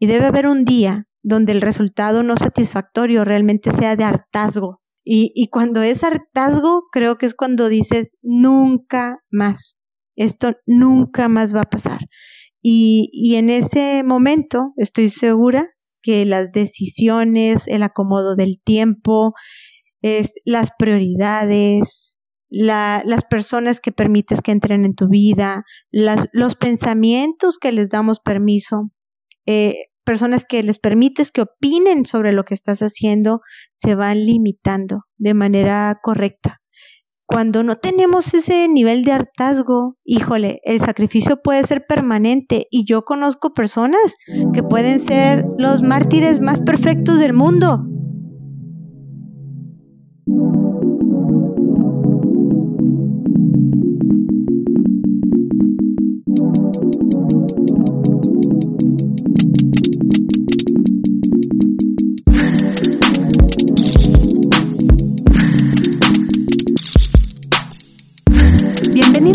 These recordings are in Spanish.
y debe haber un día donde el resultado no satisfactorio realmente sea de hartazgo. Y, y cuando es hartazgo, creo que es cuando dices, nunca más, esto nunca más va a pasar. Y, y en ese momento estoy segura que las decisiones, el acomodo del tiempo, es, las prioridades, la, las personas que permites que entren en tu vida, las, los pensamientos que les damos permiso, eh, personas que les permites que opinen sobre lo que estás haciendo, se van limitando de manera correcta. Cuando no tenemos ese nivel de hartazgo, híjole, el sacrificio puede ser permanente y yo conozco personas que pueden ser los mártires más perfectos del mundo,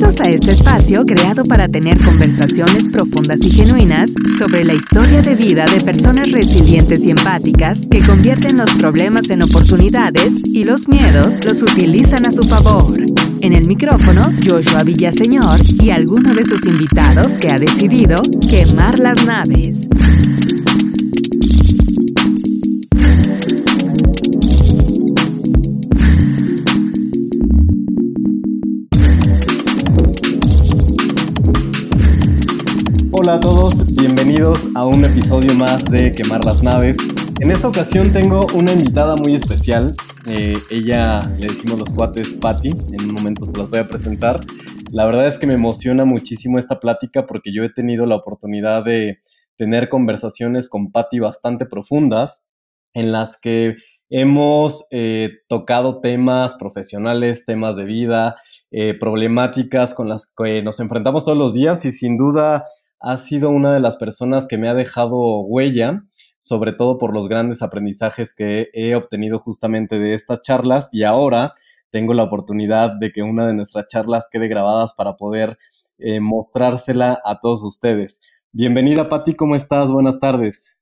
Bienvenidos a este espacio creado para tener conversaciones profundas y genuinas sobre la historia de vida de personas resilientes y empáticas que convierten los problemas en oportunidades y los miedos los utilizan a su favor. En el micrófono, Joshua Villaseñor y alguno de sus invitados que ha decidido quemar las naves. Hola a todos, bienvenidos a un episodio más de Quemar las Naves. En esta ocasión tengo una invitada muy especial. Eh, ella le decimos los cuates Patty, en un momento se las voy a presentar. La verdad es que me emociona muchísimo esta plática porque yo he tenido la oportunidad de tener conversaciones con Patty bastante profundas en las que hemos eh, tocado temas profesionales, temas de vida, eh, problemáticas con las que nos enfrentamos todos los días y sin duda ha sido una de las personas que me ha dejado huella, sobre todo por los grandes aprendizajes que he obtenido justamente de estas charlas y ahora tengo la oportunidad de que una de nuestras charlas quede grabadas para poder eh, mostrársela a todos ustedes. Bienvenida Patti, ¿cómo estás? Buenas tardes.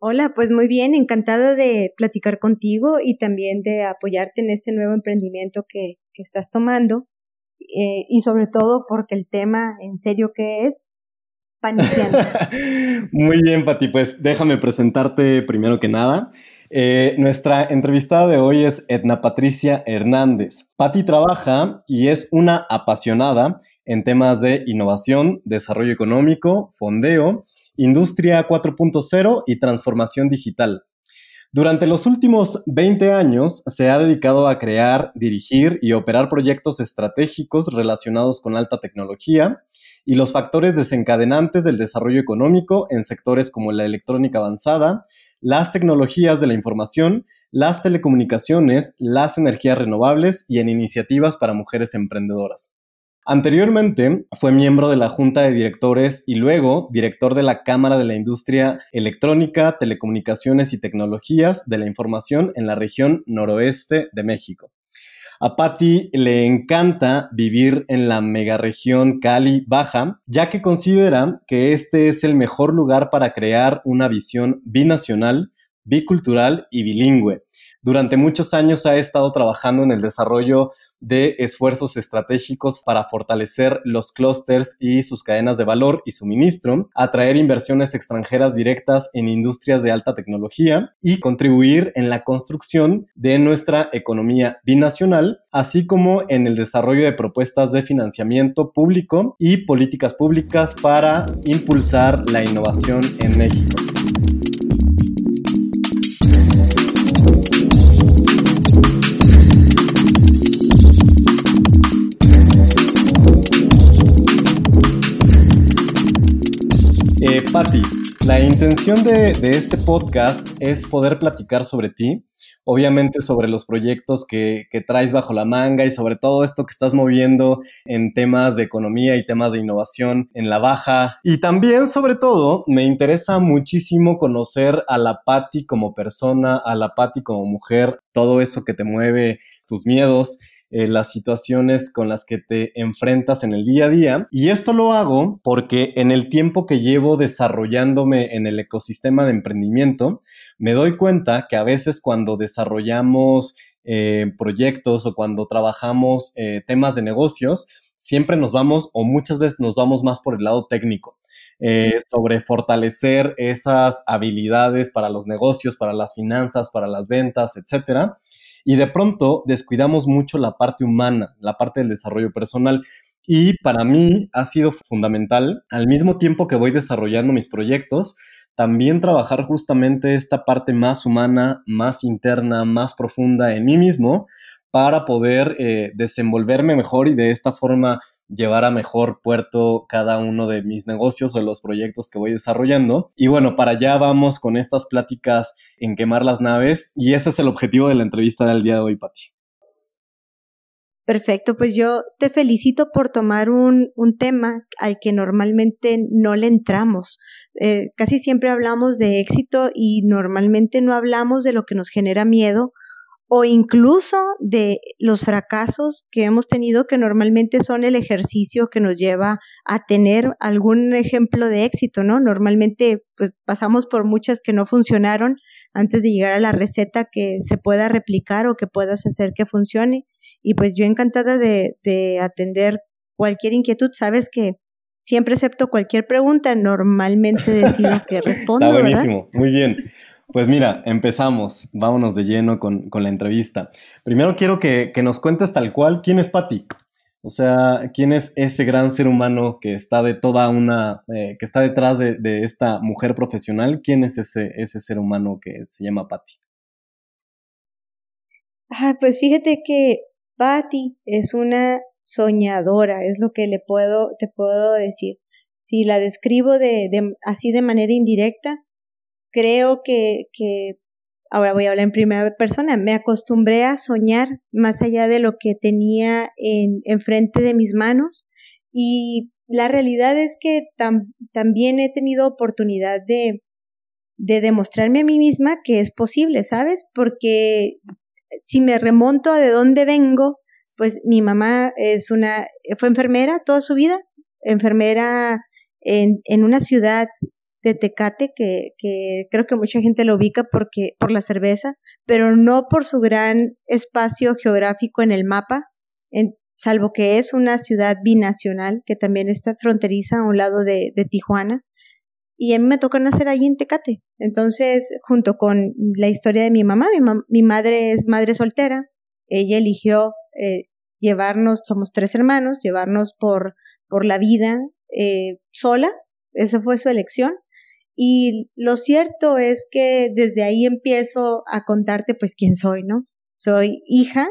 Hola, pues muy bien, encantada de platicar contigo y también de apoyarte en este nuevo emprendimiento que, que estás tomando. Eh, y sobre todo porque el tema en serio que es paniciando. Muy bien, Pati, pues déjame presentarte primero que nada. Eh, nuestra entrevistada de hoy es Edna Patricia Hernández. Pati trabaja y es una apasionada en temas de innovación, desarrollo económico, fondeo, industria 4.0 y transformación digital. Durante los últimos 20 años se ha dedicado a crear, dirigir y operar proyectos estratégicos relacionados con alta tecnología y los factores desencadenantes del desarrollo económico en sectores como la electrónica avanzada, las tecnologías de la información, las telecomunicaciones, las energías renovables y en iniciativas para mujeres emprendedoras. Anteriormente fue miembro de la Junta de Directores y luego director de la Cámara de la Industria Electrónica, Telecomunicaciones y Tecnologías de la Información en la región noroeste de México. A Patti le encanta vivir en la megaregión Cali Baja, ya que considera que este es el mejor lugar para crear una visión binacional, bicultural y bilingüe. Durante muchos años ha estado trabajando en el desarrollo de esfuerzos estratégicos para fortalecer los clústeres y sus cadenas de valor y suministro, atraer inversiones extranjeras directas en industrias de alta tecnología y contribuir en la construcción de nuestra economía binacional, así como en el desarrollo de propuestas de financiamiento público y políticas públicas para impulsar la innovación en México. Patti, la intención de, este podcast es poder platicar sobre ti, obviamente sobre los proyectos que, traes bajo la manga y sobre todo esto que estás moviendo en temas de economía y temas de innovación en la baja. Y también, sobre todo, me interesa muchísimo conocer a la Patti como persona, a la Patti como mujer, todo eso que te mueve, tus miedos. Eh, las situaciones con las que te enfrentas en el día a día. Y esto lo hago porque en el tiempo que llevo desarrollándome en el ecosistema de emprendimiento, me doy cuenta que a veces cuando desarrollamos eh, proyectos o cuando trabajamos eh, temas de negocios, siempre nos vamos o muchas veces nos vamos más por el lado técnico. Sobre fortalecer esas habilidades para los negocios, para las finanzas, para las ventas, etcétera. Y de pronto descuidamos mucho la parte humana, la parte del desarrollo personal. Y para mí ha sido fundamental, al mismo tiempo que voy desarrollando mis proyectos, también trabajar justamente esta parte más humana, más interna, más profunda en mí mismo para poder eh, desenvolverme mejor y de esta forma llevar a mejor puerto cada uno de mis negocios o los proyectos que voy desarrollando. Y bueno, para allá vamos con estas pláticas en quemar las naves y ese es el objetivo de la entrevista del día de hoy, Pati. Perfecto, pues yo te felicito por tomar un, un tema al que normalmente no le entramos. Eh, casi siempre hablamos de éxito y normalmente no hablamos de lo que nos genera miedo o incluso de los fracasos que hemos tenido que normalmente son el ejercicio que nos lleva a tener algún ejemplo de éxito, ¿no? Normalmente pues pasamos por muchas que no funcionaron antes de llegar a la receta que se pueda replicar o que puedas hacer que funcione. Y pues yo encantada de, de atender cualquier inquietud, sabes que siempre acepto cualquier pregunta, normalmente decido que respondo. Está buenísimo, muy bien. Pues mira, empezamos. Vámonos de lleno con, la entrevista. Primero quiero que, nos cuentes tal cual quién es Patty. O sea, quién es ese gran ser humano que está de toda una, eh, que está detrás de, esta mujer profesional. ¿Quién es ese, ese ser humano que se llama Patty? Ah, pues fíjate que Patty es una soñadora, es lo que le puedo, te puedo decir. Si la describo de, de, así de manera indirecta, creo que, que, ahora voy a hablar en primera persona, me acostumbré a soñar más allá de lo que tenía en, frente de mis manos y la realidad es que también he tenido oportunidad de, de demostrarme a mí misma que es posible, ¿sabes? Porque si me remonto a de dónde vengo, pues mi mamá es una, fue enfermera toda su vida, enfermera en, en una ciudad de Tecate, que, que, creo que mucha gente lo ubica porque, por la cerveza, pero no por su gran espacio geográfico en el mapa, salvo que es una ciudad binacional que también está fronteriza a un lado de, de Tijuana. Y a mí me tocó nacer allí en Tecate. Entonces, junto con la historia de mi mamá, mi, madre es madre soltera, ella eligió eh, llevarnos, somos tres hermanos, llevarnos por, por la vida eh, sola, esa fue su elección. Y lo cierto es que desde ahí empiezo a contarte pues quién soy, ¿no? Soy hija,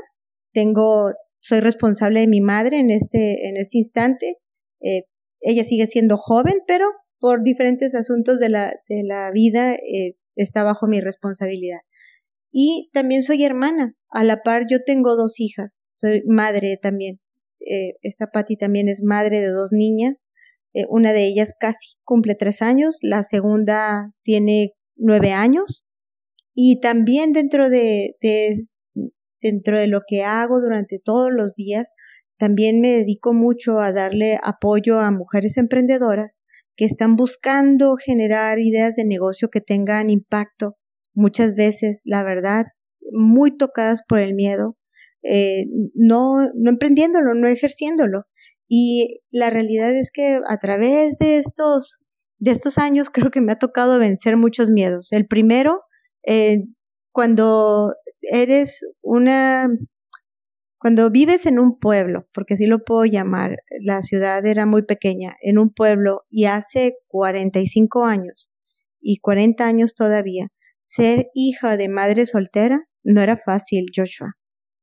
tengo, soy responsable de mi madre en este, en este instante. Eh, ella sigue siendo joven, pero por diferentes asuntos de la, de la vida eh, está bajo mi responsabilidad. Y también soy hermana. A la par yo tengo dos hijas. Soy madre también. Eh, esta Patti también es madre de dos niñas. Eh, una de ellas casi cumple tres años, la segunda tiene nueve años. Y también dentro de, dentro de lo que hago durante todos los días, también me dedico mucho a darle apoyo a mujeres emprendedoras que están buscando generar ideas de negocio que tengan impacto, muchas veces, la verdad, muy tocadas por el miedo, eh, no, no emprendiéndolo, no ejerciéndolo. Y la realidad es que a través de estos, de estos años creo que me ha tocado vencer muchos miedos. El primero, eh, cuando eres una, cuando vives en un pueblo, porque así lo puedo llamar, la ciudad era muy pequeña, en un pueblo y hace 45 años y 40 años todavía, ser hija de madre soltera no era fácil, Joshua,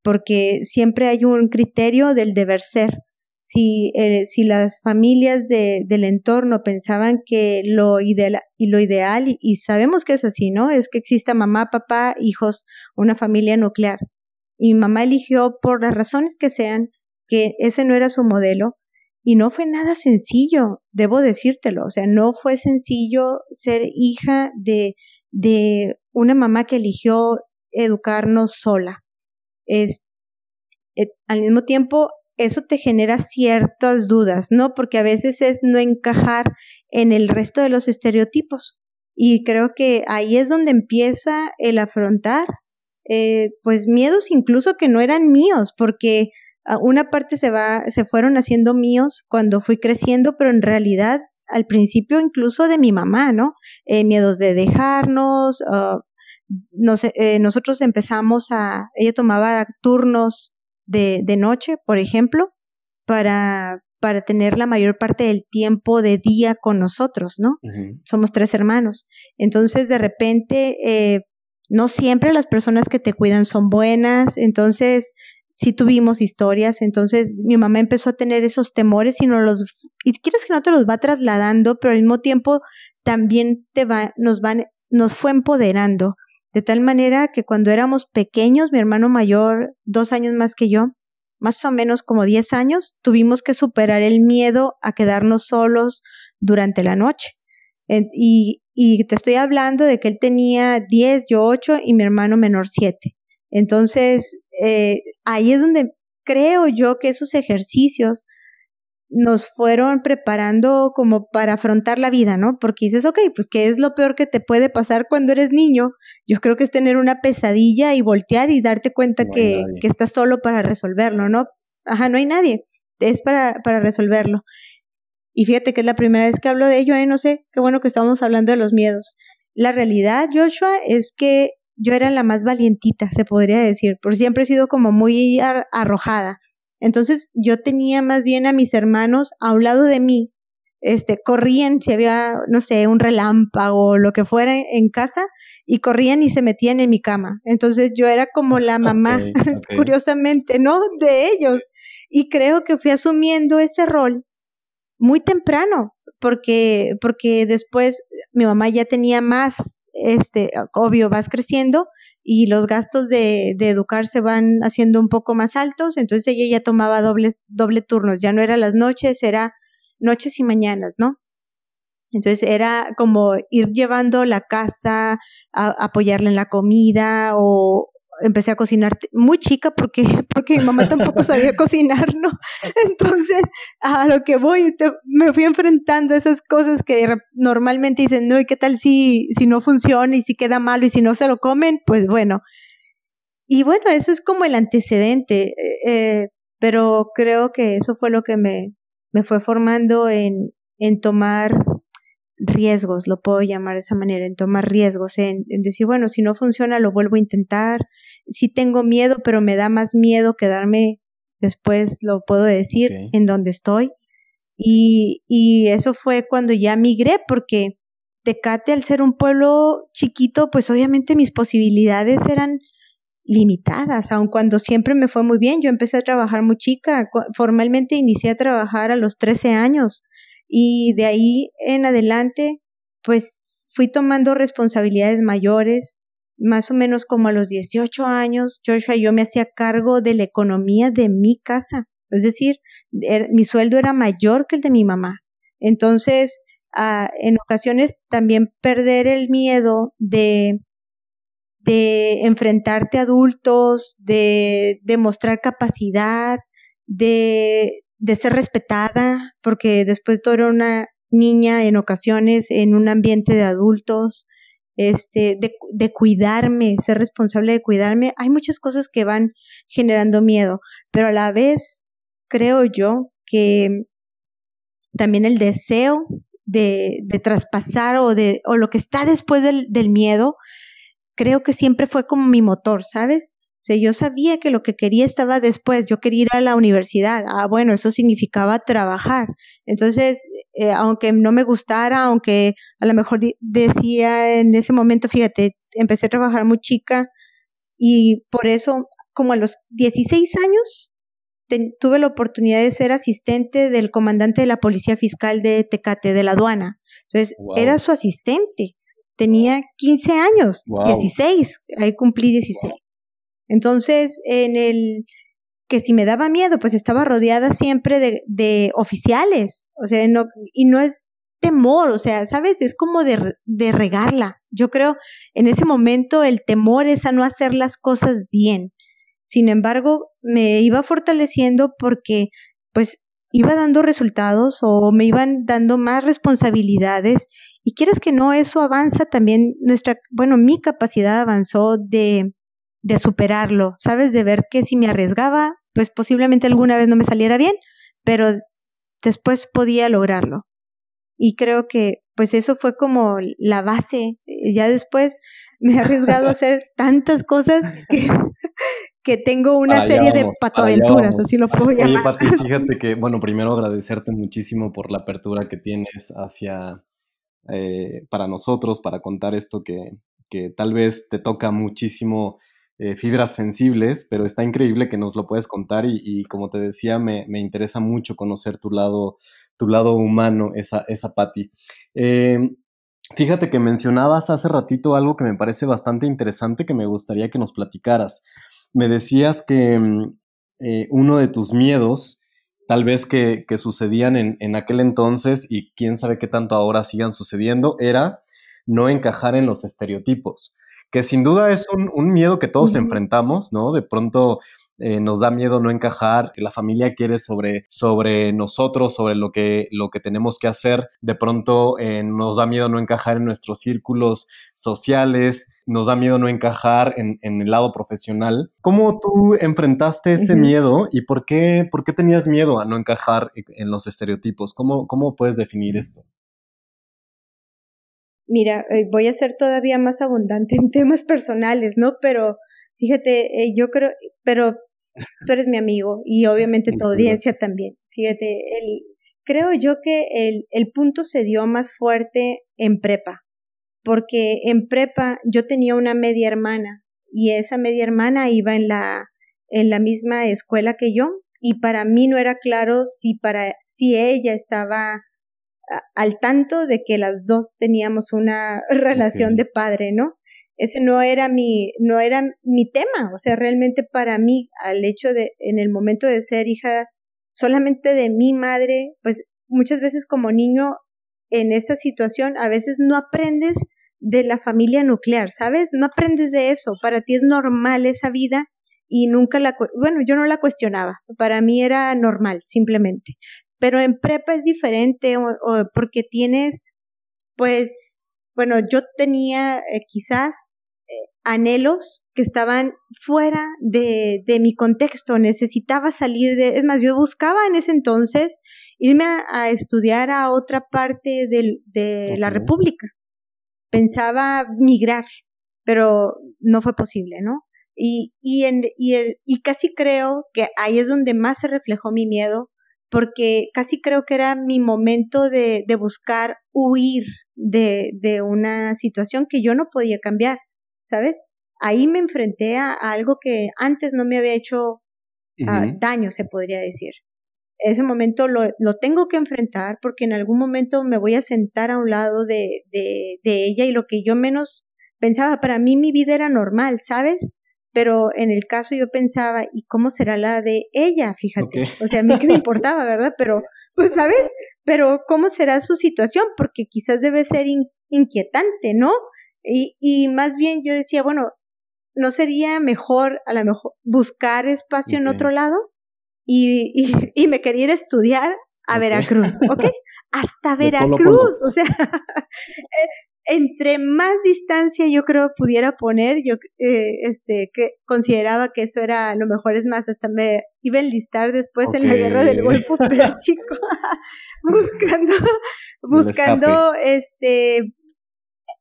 porque siempre hay un criterio del deber ser si, eh, si las familias de, del entorno pensaban que lo, ideal, y lo ideal, y, sabemos que es así, ¿no? Es que exista mamá, papá, hijos, una familia nuclear. Y mamá eligió, por las razones que sean, que ese no era su modelo, y no fue nada sencillo, debo decírtelo. O sea, no fue sencillo ser hija de, de una mamá que eligió educarnos sola. Es, eh, al mismo tiempo eso te genera ciertas dudas, ¿no? Porque a veces es no encajar en el resto de los estereotipos. Y creo que ahí es donde empieza el afrontar, eh, pues miedos incluso que no eran míos, porque ah, una parte se va, se fueron haciendo míos cuando fui creciendo, pero en realidad al principio incluso de mi mamá, ¿no? Eh, miedos de dejarnos, uh, eh, nosotros empezamos a, ella tomaba turnos de, de noche, por ejemplo, para, para tener la mayor parte del tiempo de día con nosotros, ¿no? Somos tres hermanos. Entonces, de repente, eh, no siempre las personas que te cuidan son buenas, entonces sí tuvimos historias, entonces mi mamá empezó a tener esos temores y no los y quieres que no te los va trasladando, pero al mismo tiempo también te va nos van nos fue empoderando de tal manera que cuando éramos pequeños, mi hermano mayor, dos años más que yo, más o menos como diez años, tuvimos que superar el miedo a quedarnos solos durante la noche. Y, y te estoy hablando de que él tenía diez, yo ocho y mi hermano menor siete. Entonces, eh, ahí es donde creo yo que esos ejercicios nos fueron preparando como para afrontar la vida, ¿no? Porque dices, ok, pues ¿qué es lo peor que te puede pasar cuando eres niño? Yo creo que es tener una pesadilla y voltear y darte cuenta que, que, estás solo para resolverlo, ¿no? Ajá, no hay nadie, es para, para resolverlo. Y fíjate que es la primera vez que hablo de ello, ¿eh? No sé, qué bueno que estamos hablando de los miedos. La realidad, Joshua, es que yo era la más valientita, se podría decir, por siempre he sido como muy arrojada entonces yo tenía más bien a mis hermanos a un lado de mí, este, corrían si había, no sé, un relámpago o lo que fuera en casa y corrían y se metían en mi cama. Entonces yo era como la mamá, curiosamente, ¿no? De ellos. Y creo que fui asumiendo ese rol muy temprano, porque, porque después mi mamá ya tenía más este, obvio, vas creciendo y los gastos de, de educar se van haciendo un poco más altos, entonces ella ya tomaba doble, doble turnos, ya no era las noches, era noches y mañanas, ¿no? Entonces era como ir llevando la casa, a, en la comida o, empecé a cocinar muy chica porque, porque mi mamá tampoco sabía cocinar, ¿no? Entonces, a lo que voy, me fui enfrentando a esas cosas que normalmente dicen, no, ¿y qué tal si, si no funciona y si queda malo y si no se lo comen? Pues bueno. Y bueno, eso es como el antecedente, eh, eh, pero creo que eso fue lo que me, me fue formando en, en tomar riesgos, lo puedo llamar de esa manera, en tomar riesgos, en, decir, bueno, si no funciona, lo vuelvo a intentar. Si tengo miedo, pero me da más miedo quedarme después, lo puedo decir, en donde estoy. Y, y eso fue cuando ya migré, porque Tecate, al ser un pueblo chiquito, pues obviamente mis posibilidades eran limitadas, aun cuando siempre me fue muy bien. Yo empecé a trabajar muy chica, formalmente inicié a trabajar a los 13 años y de ahí en adelante, pues fui tomando responsabilidades mayores, más o menos como a los 18 años, Joshua, yo me hacía cargo de la economía de mi casa. Es decir, er, mi sueldo era mayor que el de mi mamá. Entonces, ah, en ocasiones también perder el miedo de, de enfrentarte a adultos, de demostrar capacidad, de de ser respetada, porque después todo era una niña en ocasiones en un ambiente de adultos, este, de, de, cuidarme, ser responsable de cuidarme. Hay muchas cosas que van generando miedo, pero a la vez creo yo que también el deseo de, de traspasar o de, o lo que está después del, del miedo, creo que siempre fue como mi motor, ¿sabes? Sea, yo sabía que lo que quería estaba después, yo quería ir a la universidad. Ah, bueno, eso significaba trabajar. Entonces, eh, aunque no me gustara, aunque a lo mejor decía en ese momento, fíjate, empecé a trabajar muy chica y por eso, como a los 16 años, tuve la oportunidad de ser asistente del comandante de la Policía Fiscal de Tecate, de la aduana. Entonces, era su asistente. Tenía 15 años, 16, ahí cumplí 16. Entonces, en el que si me daba miedo, pues estaba rodeada siempre de, de oficiales, o sea, no, y no es temor, o sea, ¿sabes? Es como de, de regarla. Yo creo, en ese momento el temor es a no hacer las cosas bien. Sin embargo, me iba fortaleciendo porque pues iba dando resultados o me iban dando más responsabilidades y quieres que no, eso avanza también nuestra, bueno, mi capacidad avanzó de, de superarlo, ¿sabes? De ver que si me arriesgaba, pues posiblemente alguna vez no me saliera bien, pero después podía lograrlo. Y creo que pues eso fue como la base. Ya después me he arriesgado a hacer tantas cosas que, que tengo una serie de patoaventuras, así lo puedo llamar. Oye, Pati, fíjate que, bueno, primero agradecerte muchísimo por la apertura que tienes hacia, eh, para nosotros, para contar esto que, que tal vez te toca muchísimo eh, fibras sensibles, pero está increíble que nos lo puedes contar y, como te decía, me, me, interesa mucho conocer tu lado, tu lado humano, esa, esa Patti. Em, fíjate que mencionabas hace ratito algo que me parece bastante interesante que me gustaría que nos platicaras. Me decías que mm, eh, uno de tus miedos, tal vez que, que sucedían en, en aquel entonces y quién sabe qué tanto ahora sigan sucediendo, era no encajar en los estereotipos que sin duda es un, miedo que todos enfrentamos, ¿no? De pronto eh, nos da miedo no encajar, que la familia quiere sobre, sobre nosotros, sobre lo que, lo que tenemos que hacer. De pronto eh, nos da miedo no encajar en nuestros círculos sociales, nos da miedo no encajar en, el lado profesional. ¿Cómo tú enfrentaste ese miedo y por qué, por qué tenías miedo a no encajar en los estereotipos? ¿Cómo, cómo puedes definir esto? Mira, eh, voy a ser todavía más abundante en temas personales, ¿no? Pero fíjate, eh, yo creo, pero tú eres mi amigo y obviamente tu audiencia también. Fíjate, el, creo yo que el, el punto se dio más fuerte en prepa, porque en prepa yo tenía una media hermana y esa media hermana iba en la, en la misma escuela que yo y para mí no era claro si para, si ella estaba al tanto de que las dos teníamos una relación de padre, ¿no? Ese no era mi, no era mi tema, o sea, realmente para mí, al hecho de, en el momento de ser hija solamente de mi madre, pues muchas veces como niño en esta situación, a veces no aprendes de la familia nuclear, ¿sabes? No aprendes de eso, para ti es normal esa vida y nunca la, bueno, yo no la cuestionaba, para mí era normal, simplemente pero en prepa es diferente porque tienes, pues, bueno, yo tenía eh, quizás eh, anhelos que estaban fuera de, de, mi contexto, necesitaba salir de, es más, yo buscaba en ese entonces irme a, estudiar a otra parte de, de la República. Pensaba migrar, pero no fue posible, ¿no? Y, y, en, y, el, y casi creo que ahí es donde más se reflejó mi miedo, porque casi creo que era mi momento de, de buscar huir de, de, una situación que yo no podía cambiar, ¿sabes? Ahí me enfrenté a, algo que antes no me había hecho ah, daño, se podría decir. Ese momento lo, lo, tengo que enfrentar porque en algún momento me voy a sentar a un lado de, de, de ella y lo que yo menos pensaba, para mí mi vida era normal, ¿sabes? Pero en el caso yo pensaba, ¿y cómo será la de ella? Fíjate, o sea, a mí que me importaba, ¿verdad? Pero, pues, ¿sabes? Pero, ¿cómo será su situación? Porque quizás debe ser inquietante, ¿no? Y, y más bien yo decía, bueno, ¿no sería mejor a lo mejor buscar espacio en otro lado? Y, y, y, me quería ir a estudiar a Veracruz, ¿ok? Hasta Veracruz, o sea, eh, entre más distancia yo creo pudiera poner, yo eh, este que consideraba que eso era lo mejor, es más, hasta me iba a enlistar después en la guerra del Golfo Pérsico, buscando, buscando este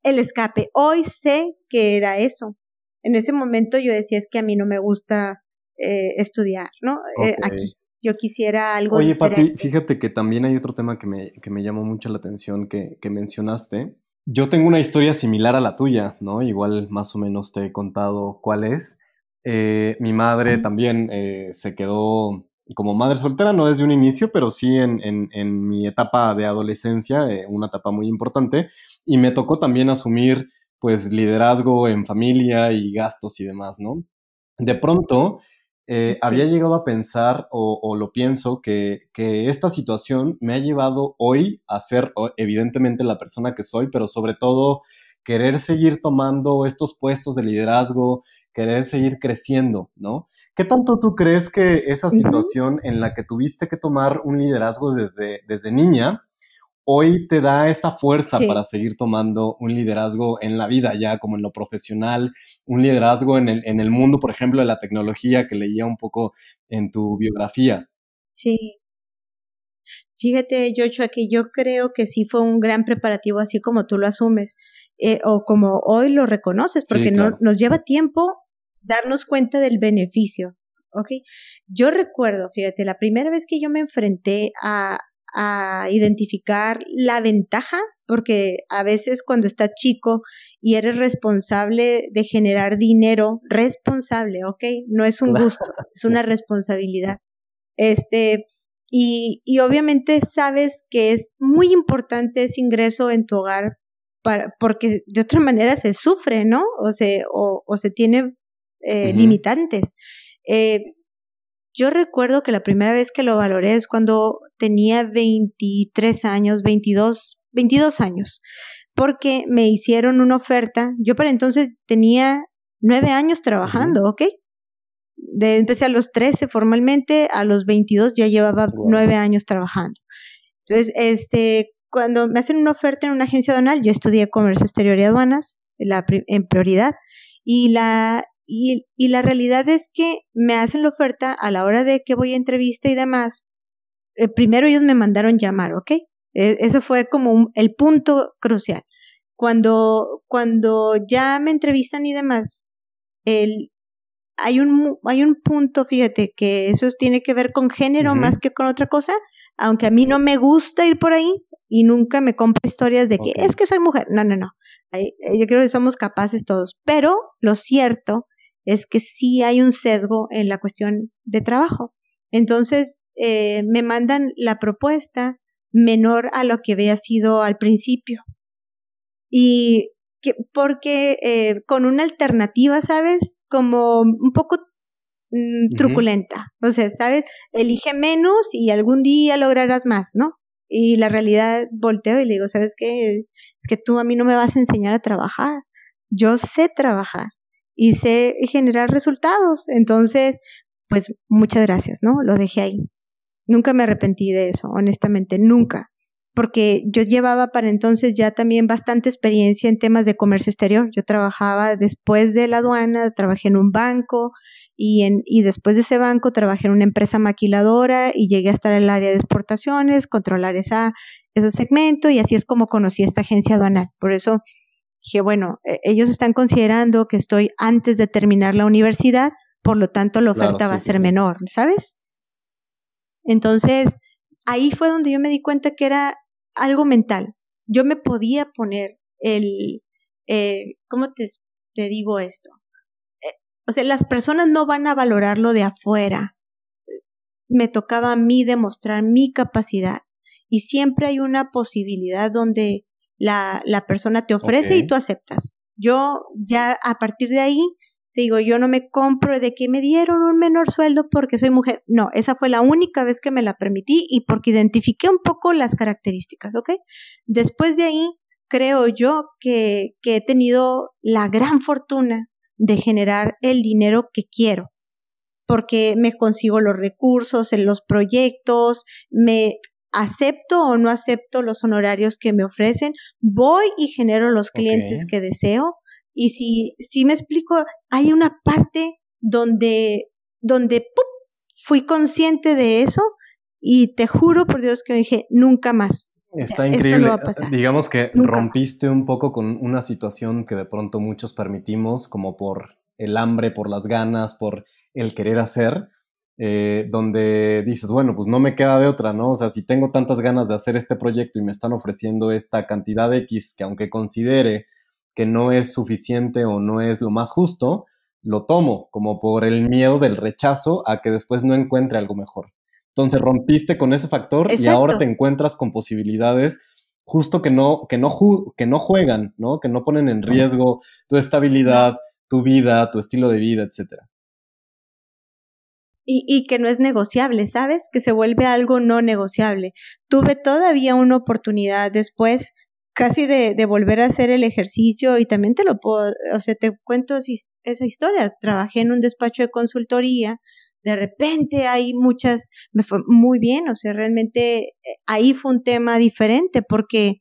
el escape. Hoy sé que era eso. En ese momento yo decía es que a mí no me gusta eh, estudiar, ¿no? Eh, aquí. Yo quisiera algo Oye, Pati, fíjate que también hay otro tema que me, que me llamó mucho la atención que, que mencionaste, yo tengo una historia similar a la tuya, ¿no? Igual más o menos te he contado cuál es. Eh, mi madre también eh, se quedó como madre soltera, no desde un inicio, pero sí en, en, mi etapa de adolescencia, eh, una etapa muy importante, y me tocó también asumir pues liderazgo en familia y gastos y demás, ¿no? De pronto, eh, había llegado a pensar, o, lo pienso, que, esta situación me ha llevado hoy a ser evidentemente la persona que soy, pero sobre todo querer seguir tomando estos puestos de liderazgo, querer seguir creciendo, ¿no? ¿Qué tanto tú crees que esa situación en la que tuviste que tomar un liderazgo desde, desde niña, hoy te da esa fuerza para seguir tomando un liderazgo en la vida, ya como en lo profesional, un liderazgo en el, en el mundo, por ejemplo, de la tecnología que leía un poco en tu biografía. Sí. Fíjate, Joshua, que yo creo que sí fue un gran preparativo, así como tú lo asumes, eh, o como hoy lo reconoces, porque no, nos lleva tiempo darnos cuenta del beneficio. ¿ok? Yo recuerdo, fíjate, la primera vez que yo me enfrenté a, a identificar la ventaja, porque a veces cuando estás chico y eres responsable de generar dinero, responsable, ¿ok? No es un gusto, es una responsabilidad. Este, y, y obviamente sabes que es muy importante ese ingreso en tu hogar para, porque de otra manera se sufre, ¿no? O se, o, o se tiene eh, limitantes. Eh, yo recuerdo que la primera vez que lo valoré es cuando tenía 23 años, 22, 22 años, porque me hicieron una oferta. Yo para entonces tenía nueve años trabajando, ¿ok? De, empecé a los 13 formalmente, a los 22 ya llevaba nueve años trabajando. Entonces, este, cuando me hacen una oferta en una agencia aduanal, yo estudié comercio exterior y aduanas la, en prioridad y la, y, y, la realidad es que me hacen la oferta a la hora de que voy a entrevista y demás. Eh, primero ellos me mandaron llamar, ¿ok? E, eso fue como el punto crucial. Cuando, cuando ya me entrevistan y demás, el, hay, un, hay un punto, fíjate, que eso tiene que ver con género más que con otra cosa, aunque a mí no me gusta ir por ahí y nunca me compro historias de que es que soy mujer. No, no, no. Yo creo que somos capaces todos. Pero lo cierto es que sí hay un sesgo en la cuestión de trabajo. Entonces, eh, me mandan la propuesta menor a lo que había sido al principio. Y que, porque eh, con una alternativa, ¿sabes? Como un poco mm, truculenta. O sea, ¿sabes? Elige menos y algún día lograrás más, ¿no? Y la realidad volteo y le digo, ¿sabes qué? Es que tú a mí no me vas a enseñar a trabajar. Yo sé trabajar y sé generar resultados. Entonces, pues muchas gracias, ¿no? Lo dejé ahí. Nunca me arrepentí de eso, honestamente, nunca. Porque yo llevaba para entonces ya también bastante experiencia en temas de comercio exterior. Yo trabajaba después de la aduana, trabajé en un banco y, en, y después de ese banco trabajé en una empresa maquiladora y llegué a estar en el área de exportaciones, controlar esa, ese segmento y así es como conocí esta agencia aduanal. Por eso Dije, bueno, e, ellos están considerando que estoy antes de terminar la universidad, por lo tanto la oferta va a ser menor, ¿sabes? Entonces, ahí fue donde yo me di cuenta que era algo mental. Yo me podía poner el, eh, ¿cómo te, te digo esto? Eh, o sea, las personas no van a valorarlo de afuera. Me tocaba a mí demostrar mi capacidad. Y siempre hay una posibilidad donde la, la persona te ofrece y tú aceptas. Yo ya a partir de ahí digo, yo no me compro de que me dieron un menor sueldo porque soy mujer. No, esa fue la única vez que me la permití y porque identifiqué un poco las características, ¿ok? Después de ahí, creo yo que, que he tenido la gran fortuna de generar el dinero que quiero porque me consigo los recursos en los proyectos, me acepto o no acepto los honorarios que me ofrecen, voy y genero los clientes que deseo. Y si, si me explico, hay una parte donde, donde fui consciente de eso y te juro por Dios que dije, nunca más. Está increíble. Digamos que rompiste un poco con una situación que de pronto muchos permitimos, como por el hambre, por las ganas, por el querer hacer, eh, donde dices, bueno, pues no me queda de otra, ¿no? O sea, si tengo tantas ganas de hacer este proyecto y me están ofreciendo esta cantidad X que aunque considere que no es suficiente o no es lo más justo, lo tomo como por el miedo del rechazo a que después no encuentre algo mejor. Entonces rompiste con ese factor y ahora te encuentras con posibilidades justo que no, que no, que no juegan, ¿no? Que no ponen en riesgo tu estabilidad, tu vida, tu estilo de vida, etcétera y, y que no es negociable, ¿sabes? Que se vuelve algo no negociable. Tuve todavía una oportunidad después casi de, de, volver a hacer el ejercicio y también te lo puedo, o sea, te cuento esa historia. Trabajé en un despacho de consultoría, de repente hay muchas, me fue muy bien, o sea, realmente eh, ahí fue un tema diferente porque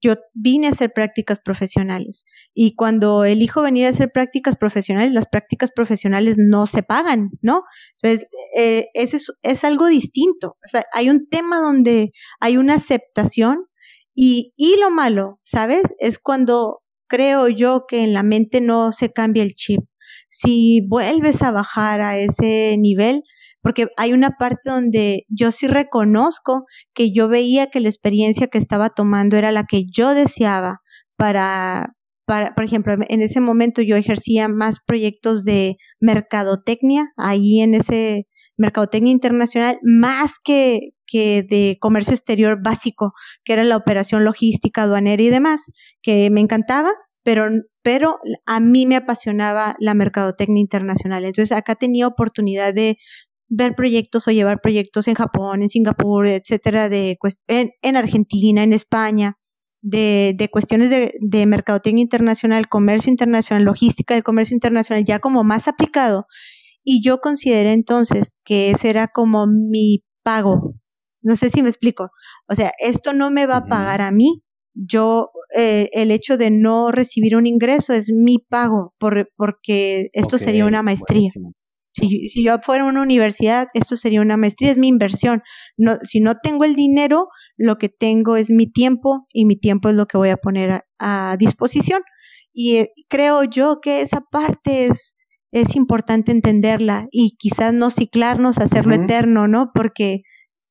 yo vine a hacer prácticas profesionales y cuando elijo venir a hacer prácticas profesionales, las prácticas profesionales no se pagan, ¿no? Entonces, eh, ese es, algo distinto. Hay un tema donde hay una aceptación y, y lo malo, ¿sabes? Es cuando creo yo que en la mente no se cambia el chip. Si vuelves a bajar a ese nivel, porque hay una parte donde yo sí reconozco que yo veía que la experiencia que estaba tomando era la que yo deseaba para, para, por ejemplo, en ese momento yo ejercía más proyectos de mercadotecnia, ahí en ese mercadotecnia internacional, más que, que de comercio exterior básico, que era la operación logística, aduanera y demás, que me encantaba, pero, pero a mí me apasionaba la mercadotecnia internacional. Entonces acá tenía oportunidad de ver proyectos o llevar proyectos en Japón, en Singapur, etcétera, de, en, en Argentina, en España, de, de cuestiones de, de mercadotecnia internacional, comercio internacional, logística del comercio internacional, ya como más aplicado. Y yo consideré entonces que ese era como mi pago. No sé si me explico. O sea, esto no me va a pagar a mí. Yo, eh, el hecho de no recibir un ingreso es mi pago, por, porque esto sería una maestría. Si, si, yo fuera a una universidad, esto sería una maestría, es mi inversión. No, si no tengo el dinero, lo que tengo es mi tiempo y mi tiempo es lo que voy a poner a, disposición. Y eh, creo yo que esa parte es, es importante entenderla y quizás no ciclarnos, hacerlo eterno, ¿no? Porque,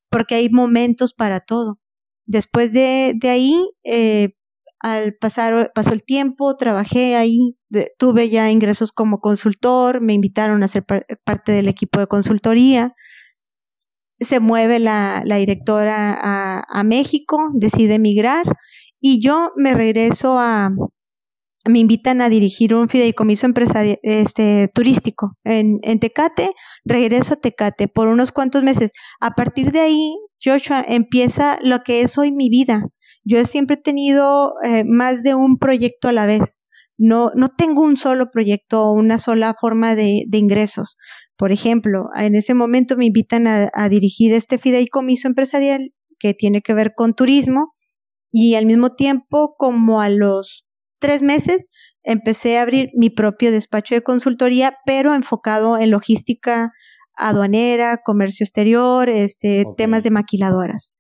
porque hay momentos para todo. Después de, de ahí, eh, al pasar, pasó el tiempo, trabajé ahí, tuve ya ingresos como consultor, me invitaron a ser parte del equipo de consultoría. Se mueve la, directora a, México, decide emigrar y yo me regreso a, me invitan a dirigir un fideicomiso este, turístico en, en Tecate, regreso a Tecate por unos cuantos meses. A partir de ahí, Joshua, empieza lo que es hoy mi vida. Yo siempre he tenido eh, más de un proyecto a la vez. No, no tengo un solo proyecto o una sola forma de, de, ingresos. Por ejemplo, en ese momento me invitan a, a dirigir este fideicomiso empresarial que tiene que ver con turismo y al mismo tiempo, como a los tres meses, empecé a abrir mi propio despacho de consultoría, pero enfocado en logística aduanera, comercio exterior, este, okay. temas de maquiladoras.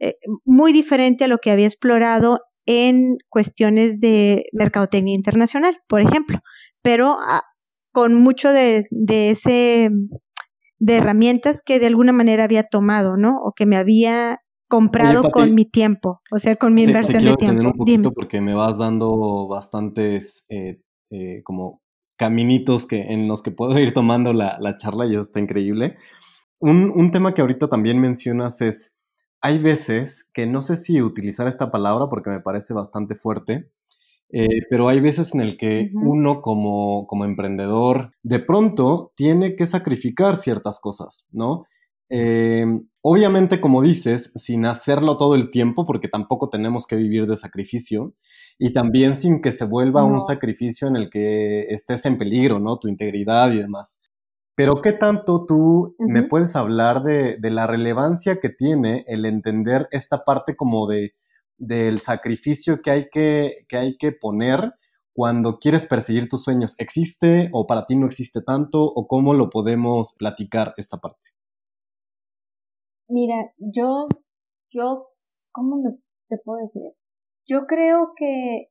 Eh, muy diferente a lo que había explorado en cuestiones de mercadotecnia internacional, por ejemplo, pero a, ah, con mucho de, de ese de herramientas que de alguna manera había tomado, ¿no? O que me había comprado Oye, Pati, con mi tiempo, o sea, con mi te, inversión te de tiempo. un poquito Dime. porque me vas dando bastantes eh, eh, como caminitos que, en los que puedo ir tomando la, la charla y eso está increíble. Un, un tema que ahorita también mencionas es hay veces que no sé si utilizar esta palabra porque me parece bastante fuerte, eh, pero hay veces en el que uh -huh. uno como, como emprendedor de pronto tiene que sacrificar ciertas cosas, ¿no? Eh, obviamente, como dices, sin hacerlo todo el tiempo, porque tampoco tenemos que vivir de sacrificio, y también sin que se vuelva no. un sacrificio en el que estés en peligro, ¿no? Tu integridad y demás. Pero ¿qué tanto tú uh -huh. me puedes hablar de, de, la relevancia que tiene el entender esta parte como de del sacrificio que hay que, que hay que poner cuando quieres perseguir tus sueños? ¿Existe o para ti no existe tanto? ¿O cómo lo podemos platicar esta parte? Mira, yo, yo, ¿cómo me, te puedo decir? Yo creo que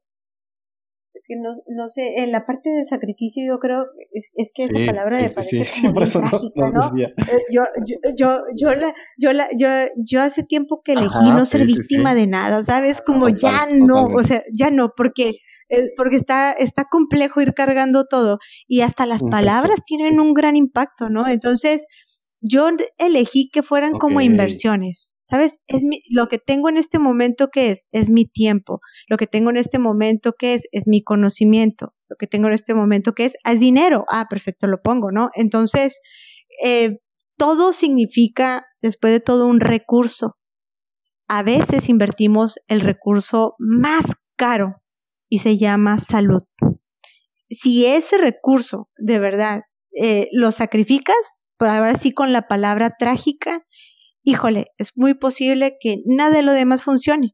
es que no, no sé, en la parte de sacrificio yo creo, es, es que sí, esa palabra sí, me parece sí, como sí, trágica, ¿no? no, eh, yo, yo, yo, yo, la, yo, la, yo, yo hace tiempo que elegí Ajá, no ser víctima de nada, ¿sabes? Como Total, ya no, totalmente. o sea, ya no, porque, eh, porque está, está complejo ir cargando todo y hasta las palabras tienen un gran impacto, ¿no? Entonces, yo elegí que fueran okay. como inversiones, ¿sabes? Es mi, lo que tengo en este momento que es, es mi tiempo, lo que tengo en este momento que es, es mi conocimiento, lo que tengo en este momento que es, es dinero, ah, perfecto, lo pongo, ¿no? Entonces, eh, todo significa, después de todo, un recurso. a veces invertimos el recurso más caro y se llama salud. Si ese recurso de verdad eh, lo sacrificas, por ahora sí con la palabra trágica, híjole, es muy posible que nada de lo demás funcione.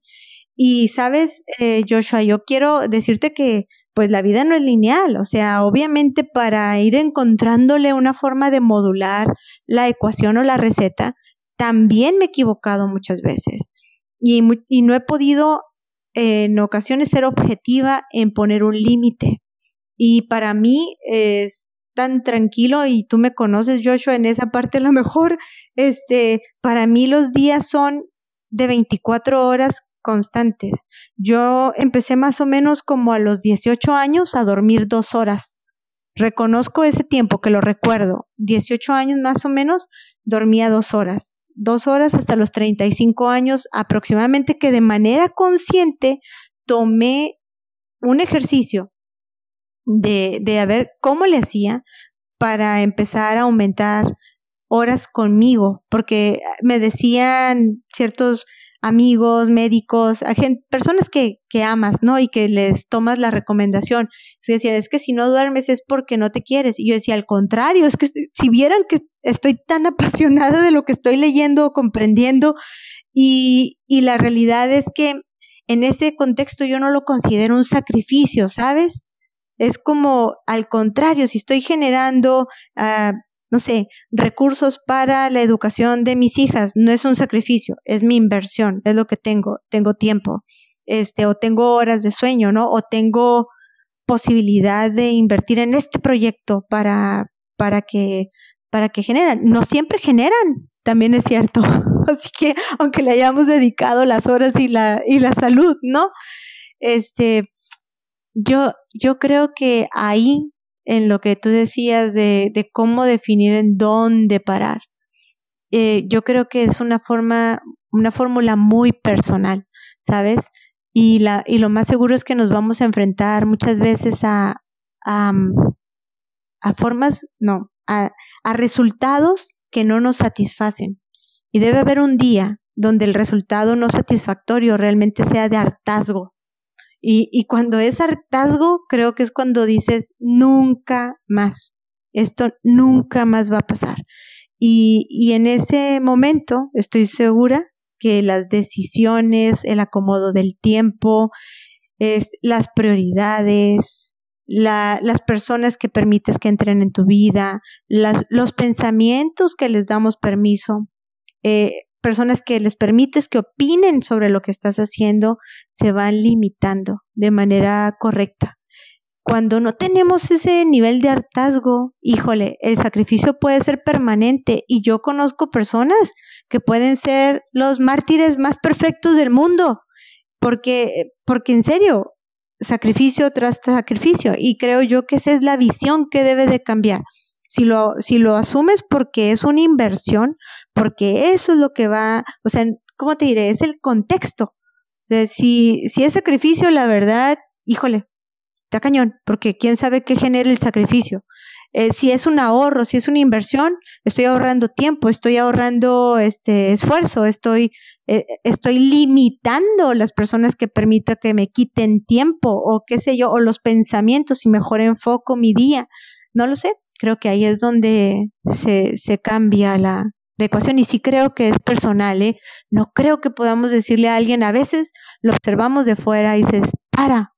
Y sabes, eh, Joshua, yo quiero decirte que pues la vida no es lineal, o sea, obviamente para ir encontrándole una forma de modular la ecuación o la receta, también me he equivocado muchas veces y, no he podido en ocasiones ser objetiva en poner un límite. Y para mí es tan tranquilo y tú me conoces, Joshua, en esa parte lo mejor, este, para mí los días son de 24 horas constantes. Yo empecé más o menos como a los 18 años a dormir dos horas. Reconozco ese tiempo que lo recuerdo. 18 años más o menos dormía dos horas. Dos horas hasta los 35 años aproximadamente que de manera consciente tomé un ejercicio de, de a ver cómo le hacía para empezar a aumentar horas conmigo, porque me decían ciertos amigos, médicos, personas que, que, amas, ¿no? Y que les tomas la recomendación. Se decían, es que si no duermes es porque no te quieres. Y yo decía, al contrario, es que si vieran que estoy tan apasionada de lo que estoy leyendo o comprendiendo, y, y la realidad es que en ese contexto yo no lo considero un sacrificio, ¿sabes? Es como al contrario, si estoy generando uh, no sé, recursos para la educación de mis hijas, no es un sacrificio, es mi inversión, es lo que tengo, tengo tiempo, este, o tengo horas de sueño, ¿no? O tengo posibilidad de invertir en este proyecto para, para que, para que generan. No siempre generan, también es cierto. Así que, aunque le hayamos dedicado las horas y la, y la salud, ¿no? Este, yo, yo creo que ahí en lo que tú decías de, de cómo definir en dónde parar. Eh, yo creo que es una forma, una fórmula muy personal, ¿sabes? Y, la, y lo más seguro es que nos vamos a enfrentar muchas veces a, a, a formas, no, a, a resultados que no nos satisfacen. Y debe haber un día donde el resultado no satisfactorio realmente sea de hartazgo, y, y cuando es hartazgo, creo que es cuando dices, nunca más, esto nunca más va a pasar. Y, y en ese momento estoy segura que las decisiones, el acomodo del tiempo, es, las prioridades, la, las personas que permites que entren en tu vida, las, los pensamientos que les damos permiso, eh, personas que les permites que opinen sobre lo que estás haciendo se van limitando de manera correcta. Cuando no tenemos ese nivel de hartazgo, híjole, el sacrificio puede ser permanente y yo conozco personas que pueden ser los mártires más perfectos del mundo, porque, porque en serio, sacrificio tras sacrificio y creo yo que esa es la visión que debe de cambiar. Si lo, si lo asumes porque es una inversión, porque eso es lo que va, o sea, ¿cómo te diré? Es el contexto. O sea, si, si es sacrificio, la verdad, híjole, está cañón, porque quién sabe qué genera el sacrificio. Eh, si es un ahorro, si es una inversión, estoy ahorrando tiempo, estoy ahorrando este esfuerzo, estoy, eh, estoy limitando las personas que permita que me quiten tiempo o qué sé yo, o los pensamientos y mejor enfoco mi día. No lo sé, creo que ahí es donde se, se cambia la, la ecuación y sí creo que es personal, ¿eh? No creo que podamos decirle a alguien, a veces lo observamos de fuera y dices, para.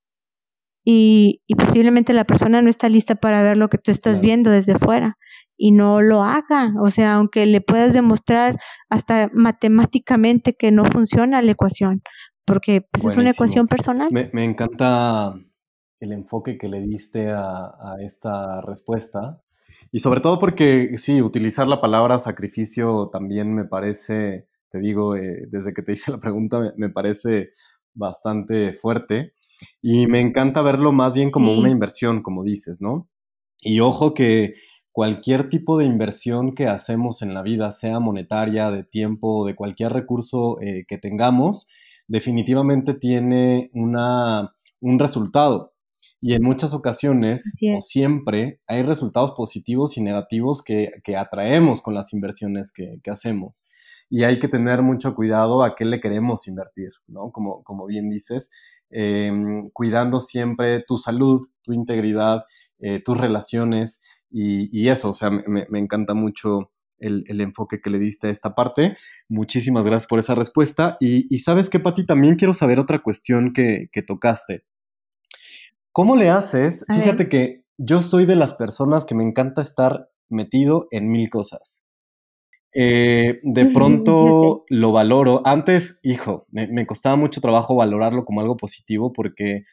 Y, y posiblemente la persona no está lista para ver lo que tú estás viendo desde fuera y no lo haga. O sea, aunque le puedas demostrar hasta matemáticamente que no funciona la ecuación, porque pues, es una ecuación personal. Me, me encanta el enfoque que le diste a, a, esta respuesta. Y sobre todo porque, sí, utilizar la palabra sacrificio también me parece, te digo, eh, desde que te hice la pregunta, me, me, parece bastante fuerte. Y me encanta verlo más bien como sí. una inversión, como dices, ¿no? Y ojo que cualquier tipo de inversión que hacemos en la vida, sea monetaria, de tiempo, de cualquier recurso eh, que tengamos, definitivamente tiene una, un resultado. Y en muchas ocasiones, o siempre, hay resultados positivos y negativos que, que atraemos con las inversiones que, que, hacemos. y hay que tener mucho cuidado a qué le queremos invertir, ¿no? Como, como bien dices, em, cuidando siempre tu salud, tu integridad, eh, tus relaciones y, eso, o sea, me, encanta mucho el, enfoque que le diste a esta parte. Muchísimas gracias por esa respuesta. Y, sabes qué, Pati, también quiero saber otra cuestión que, que tocaste. ¿Cómo le haces? Fíjate que yo soy de las personas que me encanta estar metido en mil cosas. Eh, de pronto lo valoro. Antes, hijo, me, costaba mucho trabajo valorarlo como algo positivo porque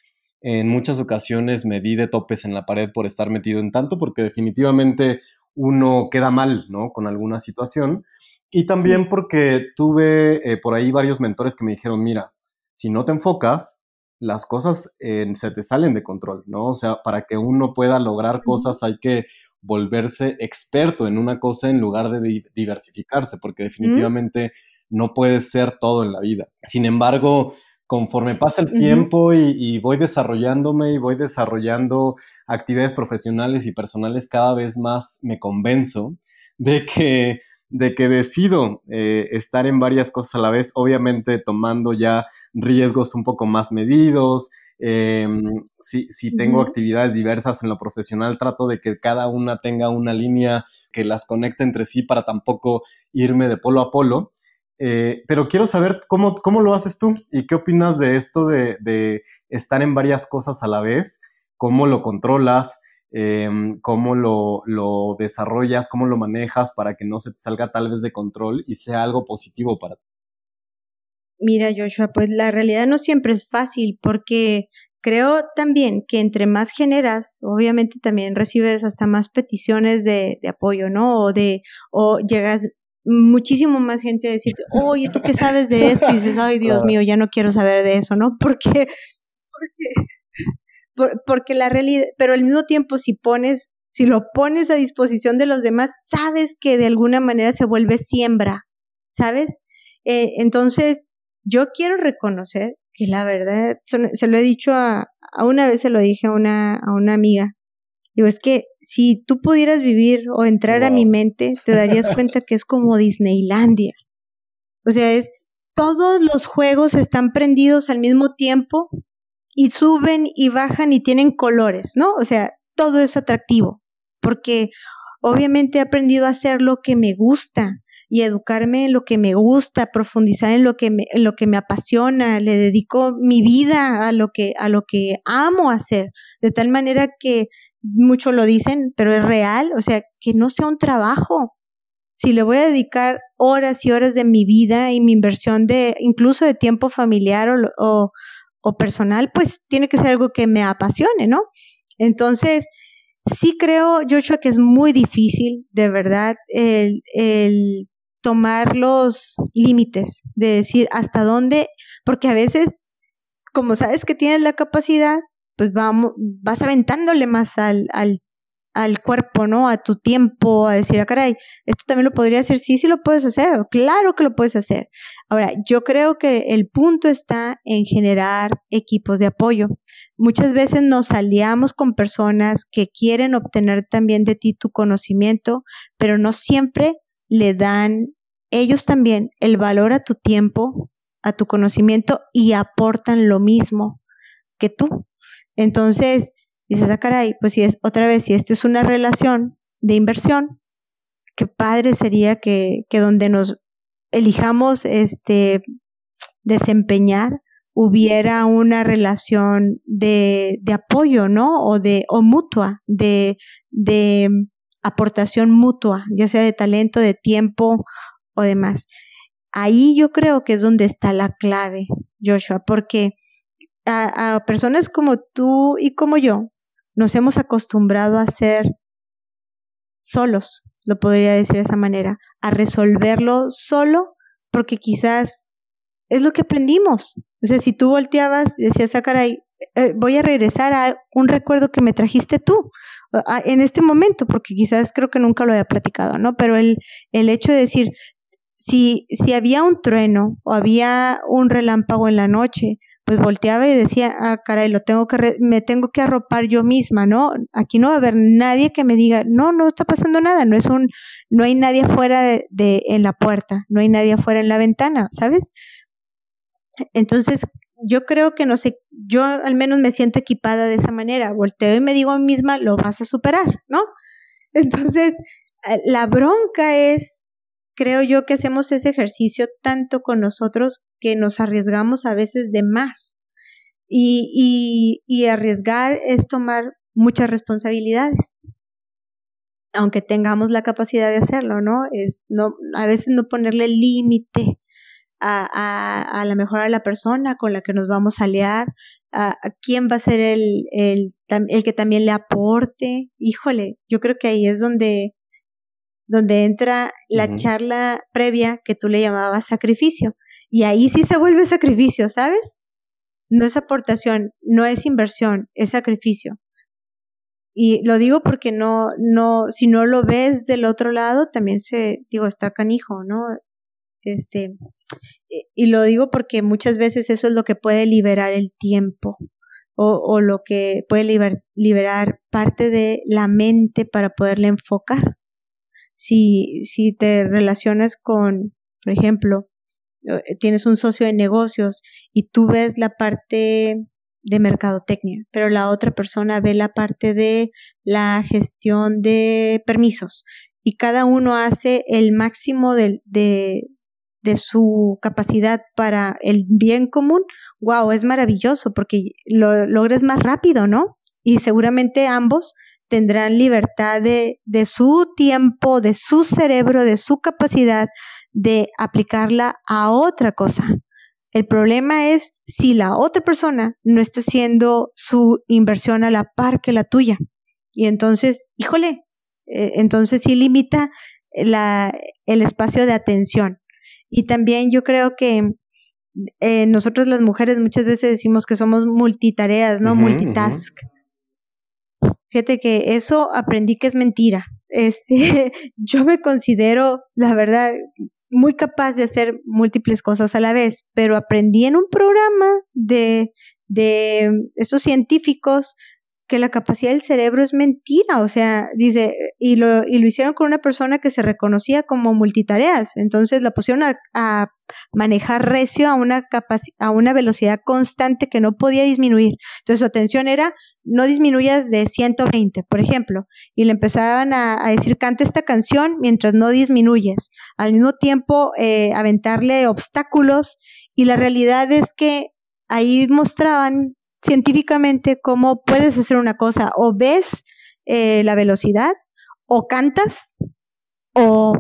en muchas ocasiones me di de topes en la pared por estar metido en tanto, porque definitivamente uno queda mal, ¿no? Con alguna situación. Y también porque tuve eh, por ahí varios mentores que me dijeron, mira, si no te enfocas, las cosas eh, se te salen de control, ¿no? O sea, para que uno pueda lograr cosas hay que volverse experto en una cosa en lugar de diversificarse, porque definitivamente no puede ser todo en la vida. Sin embargo, conforme pasa el tiempo y, voy desarrollándome y voy desarrollando actividades profesionales y personales, cada vez más me convenzo de que, de que decido eh, estar en varias cosas a la vez, obviamente tomando ya riesgos un poco más medidos, Em, si, si, tengo actividades diversas en lo profesional, trato de que cada una tenga una línea que las conecte entre sí para tampoco irme de polo a polo. Eh, pero quiero saber cómo, cómo lo haces tú y qué opinas de esto de, de estar en varias cosas a la vez, cómo lo controlas, em, cómo lo, lo, desarrollas, cómo lo manejas para que no se te salga tal vez de control y sea algo positivo para ti. Mira, Joshua, pues la realidad no siempre es fácil porque creo también que entre más generas, obviamente también recibes hasta más peticiones de, de apoyo, ¿no? O de, o llegas muchísimo más gente a decirte, oye, ¿tú qué sabes de esto? Y dices, ay, Dios mío, ya no quiero saber de eso, ¿no? Porque, porque, porque la realidad, pero al mismo tiempo si pones, si lo pones a disposición de los demás, sabes que de alguna manera se vuelve siembra, ¿sabes? Eh, entonces, yo quiero reconocer que la verdad, se lo he dicho a, a una vez se lo dije a una, a una amiga. Digo, es que si tú pudieras vivir o entrar a mi mente, te darías cuenta que es como Disneylandia. O sea, es todos los juegos están prendidos al mismo tiempo y suben y bajan y tienen colores, ¿no? O sea, todo es atractivo porque obviamente he aprendido a hacer lo que me gusta y educarme en lo que me gusta, profundizar en lo que me, en lo que me apasiona, le dedico mi vida a lo que, a lo que amo hacer, de tal manera que muchos lo dicen, pero es real, o sea, que no sea un trabajo. Si le voy a dedicar horas y horas de mi vida y mi inversión de, incluso de tiempo familiar o, o, o personal, pues tiene que ser algo que me apasione, ¿no? Entonces, sí creo, Joshua, que es muy difícil, de verdad, el, el tomar los límites, de decir hasta dónde, porque a veces, como sabes que tienes la capacidad, pues vamos, vas aventándole más al, al, al cuerpo, ¿no? A tu tiempo, a decir, ah, caray, esto también lo podría hacer, sí, sí lo puedes hacer, claro que lo puedes hacer. Ahora, yo creo que el punto está en generar equipos de apoyo. Muchas veces nos aliamos con personas que quieren obtener también de ti tu conocimiento, pero no siempre le dan ellos también el valor a tu tiempo, a tu conocimiento y aportan lo mismo que tú. Entonces, dices, ah, caray, pues si es otra vez, si esta es una relación de inversión, qué padre sería que, que donde nos elijamos este desempeñar hubiera una relación de, de apoyo, ¿no? O de, o mutua, de, de aportación mutua, ya sea de talento, de tiempo o demás. Ahí yo creo que es donde está la clave, Joshua, porque a, a personas como tú y como yo nos hemos acostumbrado a ser solos, lo podría decir de esa manera, a resolverlo solo porque quizás es lo que aprendimos. O sea, si tú volteabas y decías, ah, caray, eh, voy a regresar a un recuerdo que me trajiste tú en este momento, porque quizás creo que nunca lo había platicado, ¿no? Pero el, el hecho de decir, si, si había un trueno o había un relámpago en la noche, pues volteaba y decía, ah, caray, lo tengo que, me tengo que arropar yo misma, ¿no? Aquí no va a haber nadie que me diga, no, no está pasando nada, no es un, no hay nadie afuera de, en la puerta, no hay nadie afuera en la ventana, ¿sabes? Entonces, yo creo que no sé, yo al menos me siento equipada de esa manera, volteo y me digo a mí misma, lo vas a superar, ¿no? Entonces, eh, la bronca es, creo yo que hacemos ese ejercicio tanto con nosotros que nos arriesgamos a veces de más. Y, y, arriesgar es tomar muchas responsabilidades. Aunque tengamos la capacidad de hacerlo, ¿no? Es no, a veces no ponerle límite a, a, a la mejor a la persona con la que nos vamos a aliar, a, a, quién va a ser el, el, el que también le aporte. Híjole, yo creo que ahí es donde, donde entra la uh -huh. charla previa que tú le llamabas sacrificio. Y ahí sí se vuelve sacrificio, ¿sabes? No es aportación, no es inversión, es sacrificio. Y lo digo porque no, no, si no lo ves del otro lado, también se, digo, está canijo, ¿no? Este, y lo digo porque muchas veces eso es lo que puede liberar el tiempo o, o lo que puede liber, liberar parte de la mente para poderle enfocar. Si, si te relacionas con, por ejemplo, eh, tienes un socio de negocios y tú ves la parte de mercadotecnia, pero la otra persona ve la parte de la gestión de permisos y cada uno hace el máximo de, de, de su capacidad para el bien común, wow, es maravilloso porque lo logres más rápido, ¿no? Y seguramente ambos tendrán libertad de, de su tiempo, de su cerebro, de su capacidad de aplicarla a otra cosa. El problema es si la otra persona no está haciendo su inversión a la par que la tuya. Y entonces, híjole, eh, entonces sí limita la, el espacio de atención. Y también yo creo que eh, nosotros las mujeres muchas veces decimos que somos multitareas, ¿no? Uh -huh, Multitask. Uh -huh. Fíjate que eso aprendí que es mentira. Este, yo me considero, la verdad, muy capaz de hacer múltiples cosas a la vez, pero aprendí en un programa de, de estos científicos que la capacidad del cerebro es mentira, o sea, dice, y lo, y lo hicieron con una persona que se reconocía como multitareas, entonces la pusieron a, a manejar recio a una a una velocidad constante que no podía disminuir. Entonces su atención era, no disminuyas de 120, por ejemplo, y le empezaban a, decir, canta esta canción mientras no disminuyes. Al mismo tiempo, eh, aventarle obstáculos, y la realidad es que ahí mostraban científicamente cómo puedes hacer una cosa, o ves eh, la velocidad, o cantas, o,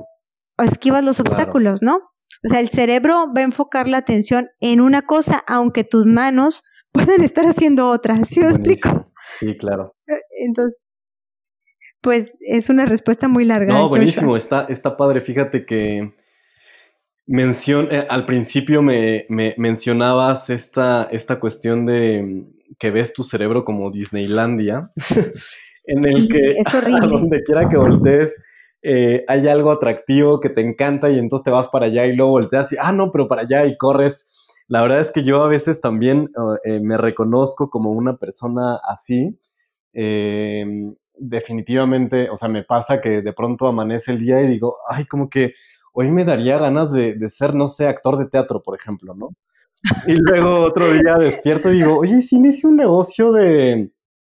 o esquivas los claro. obstáculos, ¿no? O sea, el cerebro va a enfocar la atención en una cosa, aunque tus manos puedan estar haciendo otra. ¿Sí me explico? Sí, claro. Entonces, pues es una respuesta muy larga. No, buenísimo, está, está padre. Fíjate que Mencion, eh, al principio me, me, mencionabas esta, esta cuestión de mm, que ves tu cerebro como Disneylandia, en el que es horrible. a donde quiera que voltees eh, hay algo atractivo que te encanta y entonces te vas para allá y luego volteas y, ah, no, pero para allá y corres. La verdad es que yo a veces también eh, me reconozco como una persona así. Eh, definitivamente, o sea, me pasa que de pronto amanece el día y digo, ay, como que hoy me daría ganas de, de, ser, no sé, actor de teatro, por ejemplo, ¿no? Y luego otro día despierto y digo, oye, si inicio un negocio de,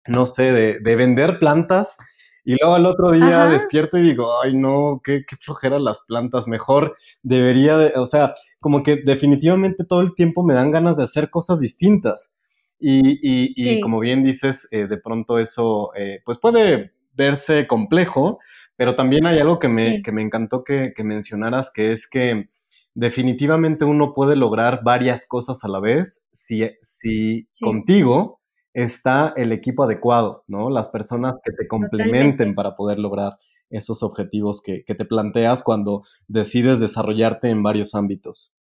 no sé, de, de, vender plantas. Y luego al otro día Ajá. despierto y digo, ay, no, qué, qué flojera las plantas. Mejor debería, de, o sea, como que definitivamente todo el tiempo me dan ganas de hacer cosas distintas. Y, y, sí. y como bien dices, eh, de pronto eso, eh, pues puede verse complejo, pero también hay algo que me, sí. que me encantó que, que, mencionaras, que es que definitivamente uno puede lograr varias cosas a la vez si, si sí. contigo está el equipo adecuado, ¿no? Las personas que te complementen Totalmente. para poder lograr esos objetivos que, que, te planteas cuando decides desarrollarte en varios ámbitos.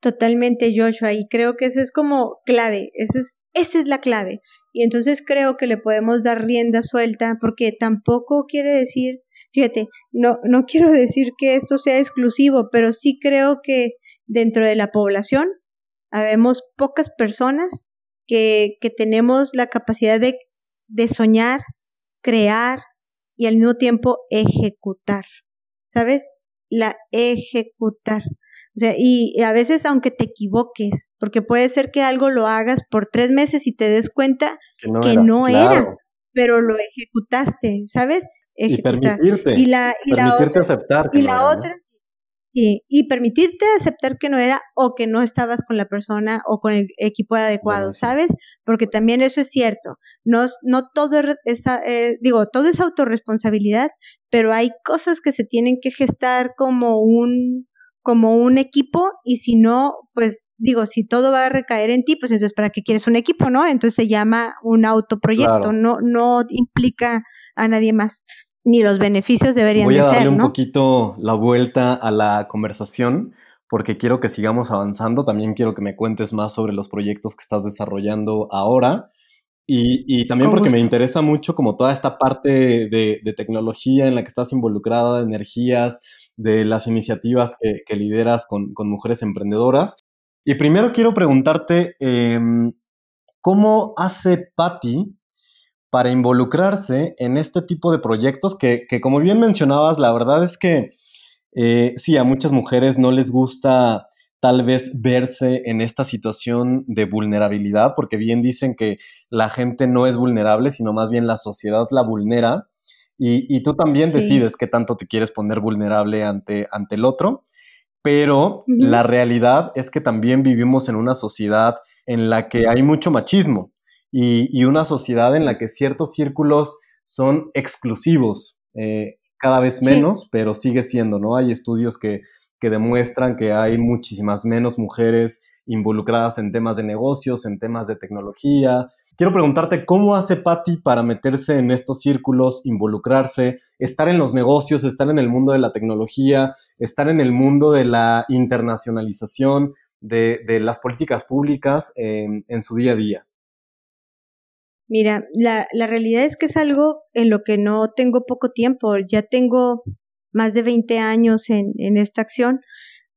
Totalmente, Joshua, y creo que esa es como clave, esa es, esa es la clave. Y entonces creo que le podemos dar rienda suelta porque tampoco quiere decir, fíjate, no, no quiero decir que esto sea exclusivo, pero sí creo que dentro de la población habemos pocas personas que, que tenemos la capacidad de, de soñar, crear y al mismo tiempo ejecutar. ¿Sabes? La ejecutar. O sea, y a veces aunque te equivoques, porque puede ser que algo lo hagas por tres meses y te des cuenta que no, era, pero lo ejecutaste, ¿sabes? Ejecutar. Y permitirte. Y la, y la otra, aceptar. y la otra, y permitirte aceptar que no era o que no estabas con la persona o con el equipo adecuado, ¿sabes? Porque también eso es cierto. No, no todo es, eh, digo, todo es autorresponsabilidad, pero hay cosas que se tienen que gestar como un, como un equipo y si no, pues digo, si todo va a recaer en ti, pues entonces ¿para qué quieres un equipo, no? Entonces se llama un autoproyecto, no, no implica a nadie más, ni los beneficios deberían Voy a darle un poquito la vuelta a la conversación porque quiero que sigamos avanzando, también quiero que me cuentes más sobre los proyectos que estás desarrollando ahora. Y, también porque me interesa mucho como toda esta parte de, de tecnología en la que estás involucrada, de energías, de las iniciativas que, lideras con, mujeres emprendedoras. Y primero quiero preguntarte, em, ¿cómo hace Patty para involucrarse en este tipo de proyectos que, como bien mencionabas, la verdad es que eh, sí, a muchas mujeres no les gusta tal vez verse en esta situación de vulnerabilidad, porque bien dicen que la gente no es vulnerable, sino más bien la sociedad la vulnera. Y, tú también decides qué tanto te quieres poner vulnerable ante, ante el otro. Pero la realidad es que también vivimos en una sociedad en la que hay mucho machismo y, una sociedad en la que ciertos círculos son exclusivos, eh, cada vez menos, pero sigue siendo, ¿no? Hay estudios que, que demuestran que hay muchísimas menos mujeres involucradas en temas de negocios, en temas de tecnología. Quiero preguntarte cómo hace Patty para meterse en estos círculos, involucrarse, estar en los negocios, estar en el mundo de la tecnología, estar en el mundo de la internacionalización, de, las políticas públicas en, su día a día. Mira, la, realidad es que es algo en lo que no tengo poco tiempo, ya tengo más de 20 años en, en esta acción,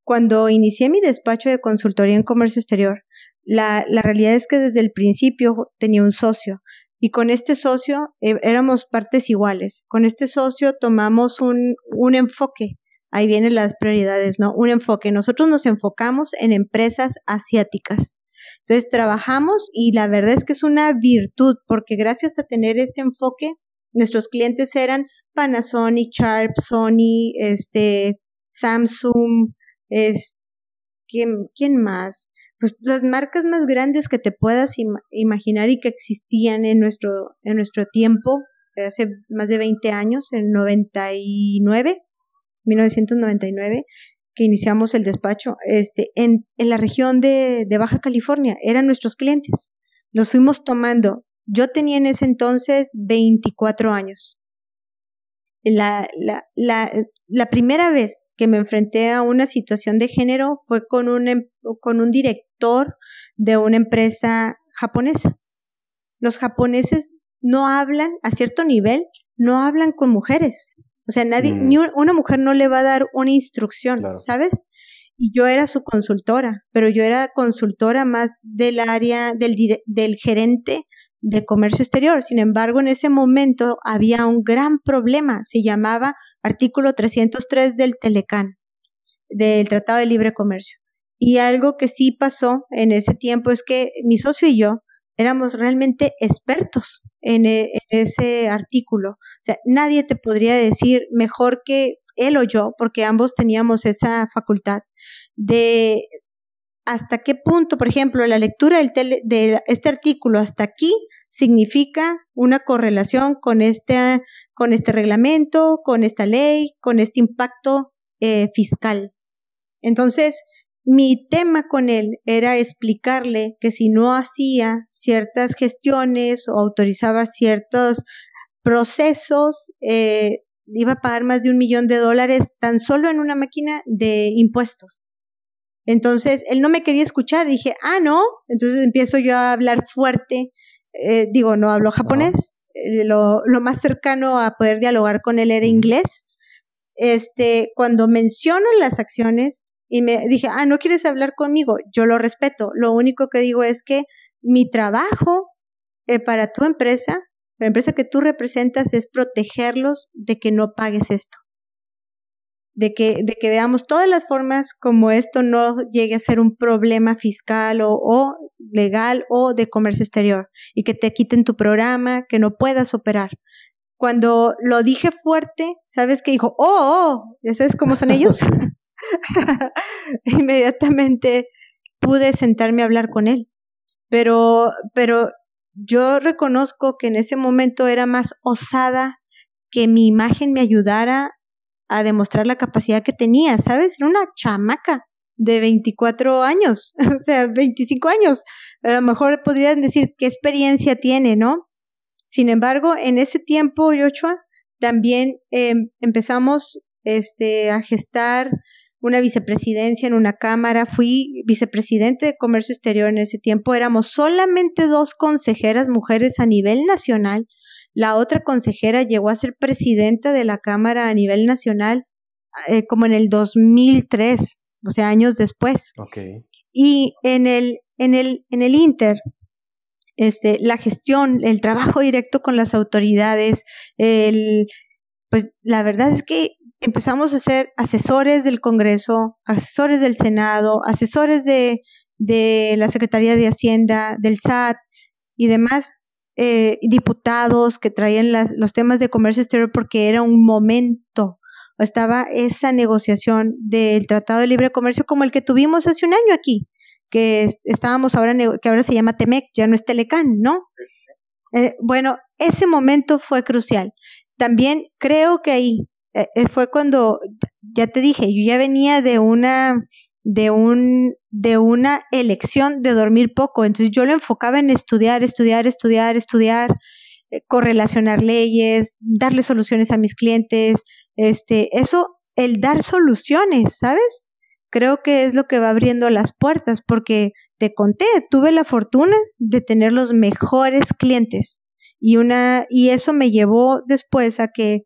cuando inicié mi despacho de consultoría en comercio exterior, la, realidad es que desde el principio tenía un socio y con este socio eh, éramos partes iguales. Con este socio tomamos un, un enfoque. Ahí vienen las prioridades, ¿no? Un enfoque. Nosotros nos enfocamos en empresas asiáticas. Entonces trabajamos y la verdad es que es una virtud porque gracias a tener ese enfoque, nuestros clientes eran Panasonic, Sharp, Sony, este, Samsung, es, ¿quién, quién más? Pues las marcas más grandes que te puedas imaginar y que existían en nuestro, en nuestro tiempo, hace más de 20 años, en 99, 1999, que iniciamos el despacho, este, en, en la región de, de Baja California, eran nuestros clientes. Los fuimos tomando. Yo tenía en ese entonces 24 años la, la, la, la, primera vez que me enfrenté a una situación de género fue con un, em, con un director de una empresa japonesa. Los japoneses no hablan a cierto nivel, no hablan con mujeres. O sea, nadie, mm. ni una mujer no le va a dar una instrucción, ¿sabes? Y yo era su consultora, pero yo era consultora más del área del, del gerente de comercio exterior. Sin embargo, en ese momento había un gran problema. Se llamaba artículo 303 del Telecán, del Tratado de Libre Comercio. Y algo que sí pasó en ese tiempo es que mi socio y yo éramos realmente expertos en, e, en ese artículo. O sea, nadie te podría decir mejor que él o yo, porque ambos teníamos esa facultad de hasta qué punto, por ejemplo, la lectura del de este artículo hasta aquí significa una correlación con este, con este reglamento, con esta ley, con este impacto eh, fiscal. Entonces, mi tema con él era explicarle que si no hacía ciertas gestiones o autorizaba ciertos procesos, eh, iba a pagar más de un millón de dólares tan solo en una máquina de impuestos. Entonces, él no me quería escuchar. Dije, ah, no. Entonces empiezo yo a hablar fuerte. Eh, digo, no hablo japonés. Eh, lo, lo, más cercano a poder dialogar con él era inglés. Este, cuando menciono las acciones, y me dije, ah, no quieres hablar conmigo, yo lo respeto. Lo único que digo es que mi trabajo eh, para tu empresa, la empresa que tú representas, es protegerlos de que no pagues esto. De que, de que veamos todas las formas como esto no llegue a ser un problema fiscal o, o legal o de comercio exterior y que te quiten tu programa, que no puedas operar cuando lo dije fuerte, ¿sabes qué dijo? Oh, oh, ¿ya sabes cómo son ellos? Inmediatamente pude sentarme a hablar con él. Pero, pero yo reconozco que en ese momento era más osada que mi imagen me ayudara a demostrar la capacidad que tenía, ¿sabes? Era una chamaca de 24 años, o sea, 25 años. A lo mejor podrían decir qué experiencia tiene, ¿no? Sin embargo, en ese tiempo, Yoshua, también em, empezamos este, a gestar una vicepresidencia en una cámara, fui vicepresidente de Comercio Exterior en ese tiempo, éramos solamente dos consejeras mujeres a nivel nacional, la otra consejera llegó a ser presidenta de la Cámara a nivel nacional eh, como en el 2003, o sea, años después. Y en el, en el, en el Inter, este, la gestión, el trabajo directo con las autoridades, el, pues la verdad es que empezamos a ser asesores del Congreso, asesores del Senado, asesores de, de la Secretaría de Hacienda, del SAT y demás eh, diputados que traían las, los temas de comercio exterior porque era un momento. Estaba esa negociación del Tratado de Libre Comercio como el que tuvimos hace un año aquí, que estábamos ahora, que ahora se llama TEMEC, ya no es Telecán, ¿no? Eh, bueno, ese momento fue crucial. También creo que ahí eh, eh, fue cuando, ya te dije, yo ya venía de una, de un, de una elección de dormir poco. Entonces yo lo enfocaba en estudiar, estudiar, estudiar, estudiar, eh, correlacionar leyes, darle soluciones a mis clientes. Este, eso, el dar soluciones, ¿sabes? Creo que es lo que va abriendo las puertas porque te conté, tuve la fortuna de tener los mejores clientes y una, y eso me llevó después a que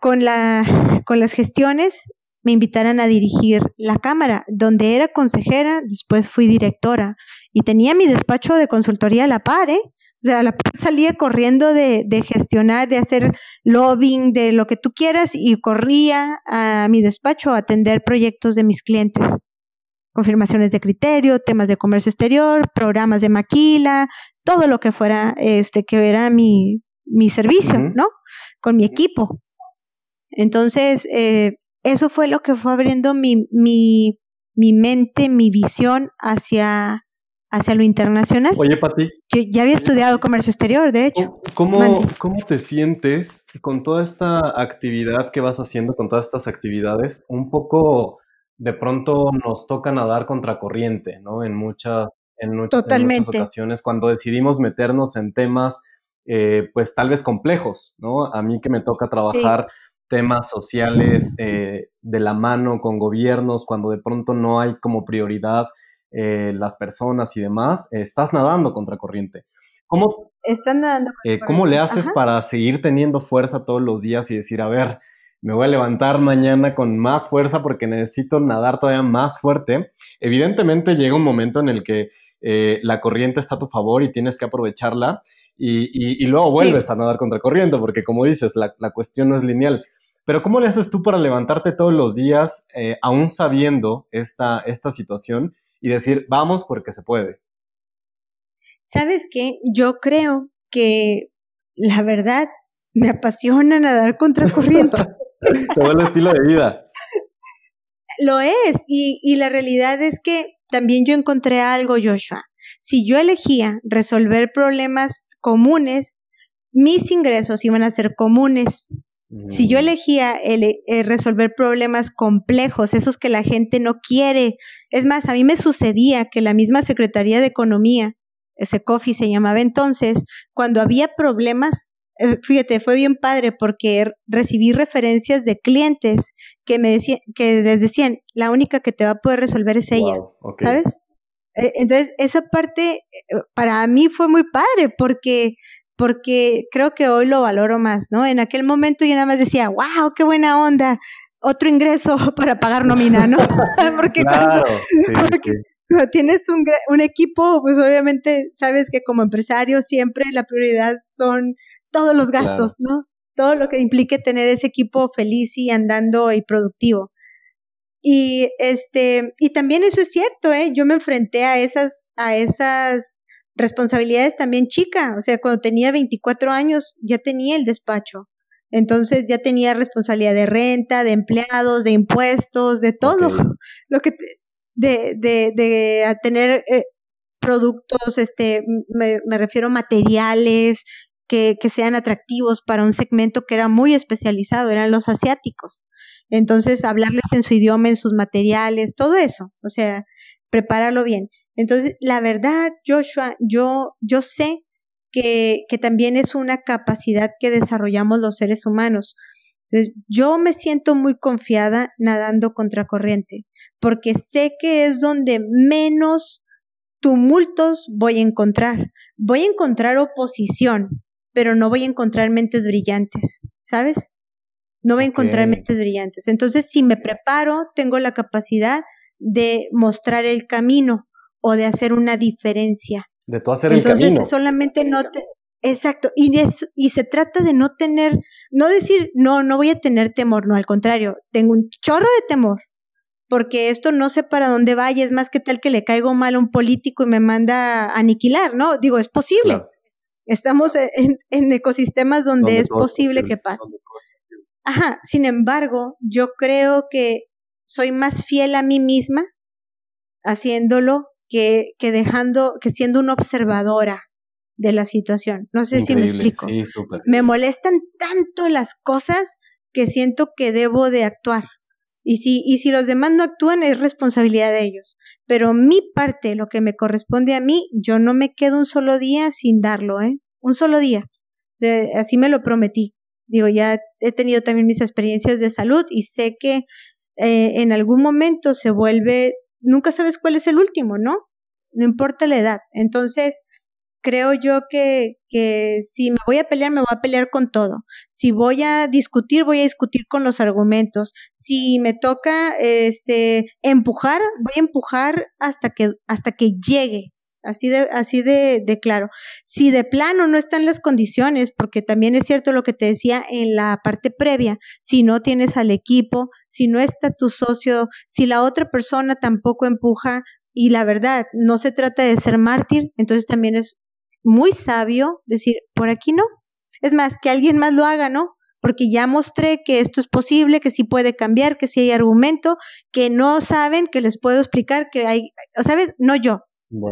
con, la, con las gestiones me invitaran a dirigir la cámara, donde era consejera, después fui directora y tenía mi despacho de consultoría a la par, ¿eh? O sea, la par salía corriendo de, de gestionar, de hacer lobbying, de lo que tú quieras y corría a mi despacho a atender proyectos de mis clientes. Confirmaciones de criterio, temas de comercio exterior, programas de maquila, todo lo que fuera, este, que era mi, mi servicio, ¿no? Con mi equipo. Entonces, eh, eso fue lo que fue abriendo mi, mi, mi mente, mi visión hacia, hacia lo internacional. Oye, Pati. Yo ya había estudiado comercio exterior, de hecho. ¿Cómo, ¿Cómo te sientes con toda esta actividad que vas haciendo, con todas estas actividades? Un poco de pronto nos toca nadar contracorriente, ¿no? En muchas, en, muchas ocasiones, cuando decidimos meternos en temas, eh, pues tal vez complejos, ¿no? A mí que me toca trabajar temas sociales eh, de la mano con gobiernos, cuando de pronto no hay como prioridad eh, las personas y demás, estás nadando contra corriente. ¿Cómo, Están nadando eh, ¿cómo le haces para seguir teniendo fuerza todos los días y decir, a ver, me voy a levantar mañana con más fuerza porque necesito nadar todavía más fuerte? Evidentemente llega un momento en el que la corriente está a tu favor y tienes que aprovecharla y, luego vuelves a nadar contra corriente porque como dices, la, la cuestión no es lineal. Pero ¿cómo le haces tú para levantarte todos los días, eh, aún sabiendo esta, esta situación, y decir, vamos porque se puede? ¿Sabes qué? Yo creo que la verdad me apasiona nadar contra corriente. se vuelve el estilo de vida. Lo es, y, y la realidad es que también yo encontré algo, Joshua. Si yo elegía resolver problemas comunes, mis ingresos iban a ser comunes. Si yo mm. elegía el, eh, resolver problemas complejos, esos que la gente no quiere, es más, a mí me sucedía que la misma Secretaría de Economía, ese COFI se llamaba entonces, cuando había problemas, eh, fíjate, fue bien padre porque recibí referencias de clientes que me decían, que les decían, la única que te va a poder resolver es ella, ¿sabes? Eh, entonces, esa parte para mí fue muy padre porque porque creo que hoy lo valoro más, ¿no? En aquel momento yo nada más decía, wow, qué buena onda, otro ingreso para pagar nómina, ¿no? porque claro, tienes un, un, equipo, pues obviamente sabes que como empresario siempre la prioridad son todos los gastos, ¿no? Todo lo que implique tener ese equipo feliz y andando y productivo. Y este, y también eso es cierto, ¿eh? Yo me enfrenté a esas, a esas responsabilidades también chica. O sea, cuando tenía 24 años ya tenía el despacho. Entonces ya tenía responsabilidad de renta, de empleados, de impuestos, de todo. Lo que de, de, de tener eh, productos, este, me, me refiero a materiales, que, que, sean atractivos para un segmento que era muy especializado, eran los asiáticos. Entonces, hablarles en su idioma, en sus materiales, todo eso, o sea, prepararlo bien. Entonces, la verdad, Joshua, yo, yo sé que, que también es una capacidad que desarrollamos los seres humanos. Entonces, yo me siento muy confiada nadando contracorriente, porque sé que es donde menos tumultos voy a encontrar. Voy a encontrar oposición, pero no voy a encontrar mentes brillantes, ¿sabes? No voy a encontrar mentes brillantes. Entonces, si me preparo, tengo la capacidad de mostrar el camino o de hacer una diferencia. De todo hacer el camino. Entonces, solamente no te, Exacto, y, es, y se trata de no tener, no decir, no, no voy a tener temor, no, al contrario, tengo un chorro de temor, porque esto no sé para dónde vaya, es más que tal que le caigo mal a un político y me manda a aniquilar, ¿no? Digo, es posible. Estamos en, en, ecosistemas donde, es posible, que pase. Ajá, sin embargo, yo creo que soy más fiel a mí misma haciéndolo que, que dejando, que siendo una observadora de la situación. No sé si me explico. Sí, me molestan tanto las cosas que siento que debo de actuar. Y si, y si los demás no actúan es responsabilidad de ellos. Pero mi parte, lo que me corresponde a mí, yo no me quedo un solo día sin darlo, ¿eh? Un solo día. así me lo prometí. Digo, ya he tenido también mis experiencias de salud y sé que eh, en algún momento se vuelve, nunca sabes cuál es el último, ¿no? No importa la edad. Entonces, creo yo que, que si me voy a pelear, me voy a pelear con todo. Si voy a discutir, voy a discutir con los argumentos. Si me toca este empujar, voy a empujar hasta que, hasta que llegue. Así de, así de, de claro. Si de plano no están las condiciones, porque también es cierto lo que te decía en la parte previa, si no tienes al equipo, si no está tu socio, si la otra persona tampoco empuja, y la verdad, no se trata de ser mártir, entonces también es muy sabio decir, por aquí no. Es más, que alguien más lo haga, ¿no? Porque ya mostré que esto es posible, que sí puede cambiar, que sí hay argumento, que no saben, que les puedo explicar que hay, ¿sabes? No yo.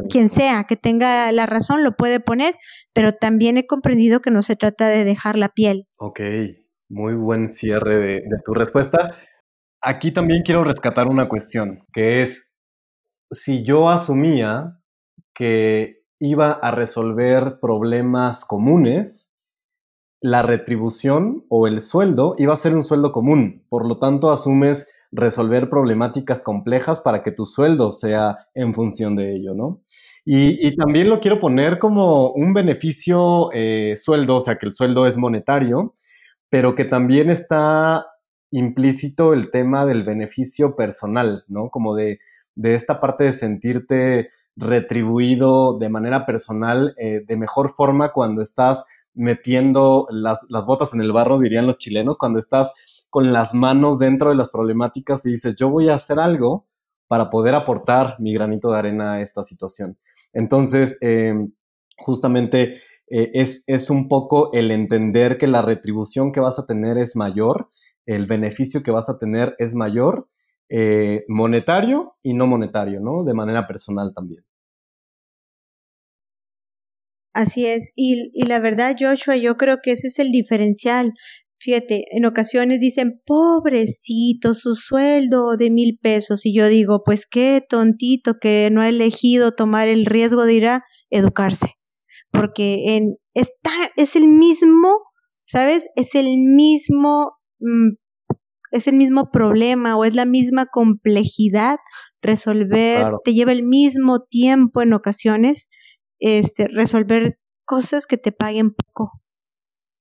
Quien sea que tenga la razón lo puede poner, pero también he comprendido que no se trata de dejar la piel. Ok, muy buen cierre de, de tu respuesta. Aquí también quiero rescatar una cuestión, que es, si yo asumía que iba a resolver problemas comunes, la retribución o el sueldo iba a ser un sueldo común. Por lo tanto, asumes resolver problemáticas complejas para que tu sueldo sea en función de ello, ¿no? Y, también lo quiero poner como un beneficio eh, sueldo, o sea, que el sueldo es monetario, pero que también está implícito el tema del beneficio personal, ¿no? Como de, de esta parte de sentirte retribuido de manera personal eh, de mejor forma cuando estás metiendo las, las, botas en el barro, dirían los chilenos, cuando estás con las manos dentro de las problemáticas y dices, yo voy a hacer algo para poder aportar mi granito de arena a esta situación. Entonces, em, justamente eh, es, es un poco el entender que la retribución que vas a tener es mayor, el beneficio que vas a tener es mayor eh, monetario y no monetario, ¿no? De manera personal también. Así es, y, y la verdad, Joshua, yo creo que ese es el diferencial. Fíjate, en ocasiones dicen, pobrecito, su sueldo de mil pesos. Y yo digo, pues qué tontito que no ha elegido tomar el riesgo de ir a educarse. Porque en, está, es el mismo, ¿sabes? Es el mismo mm, es el mismo problema o es la misma complejidad resolver, te lleva el mismo tiempo en ocasiones, este, resolver cosas que te paguen poco.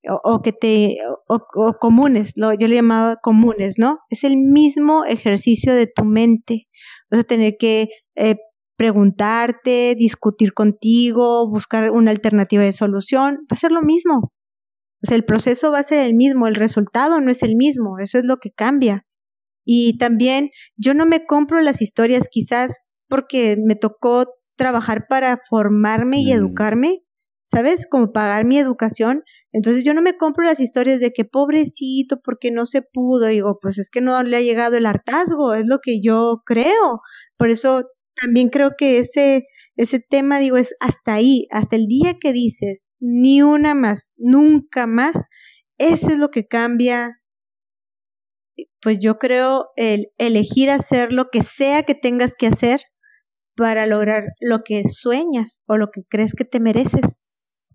O, que te, o, comunes, lo, yo le llamaba comunes, ¿no? Es el mismo ejercicio de tu mente. Vas a tener que eh, preguntarte, discutir contigo, buscar una alternativa de solución, va a ser lo mismo. O sea, el proceso va a ser el mismo, el resultado no es el mismo, eso es lo que cambia. Y también yo no me compro las historias quizás porque me tocó trabajar para formarme y mm. educarme, ¿sabes? Como pagar mi educación. Entonces yo no me compro las historias de que pobrecito porque no se pudo. Digo, pues es que no le ha llegado el hartazgo, es lo que yo creo. Por eso también creo que ese, ese tema, digo, es hasta ahí, hasta el día que dices, ni una más, nunca más, ese es lo que cambia. Pues yo creo el elegir hacer lo que sea que tengas que hacer para lograr lo que sueñas o lo que crees que te mereces.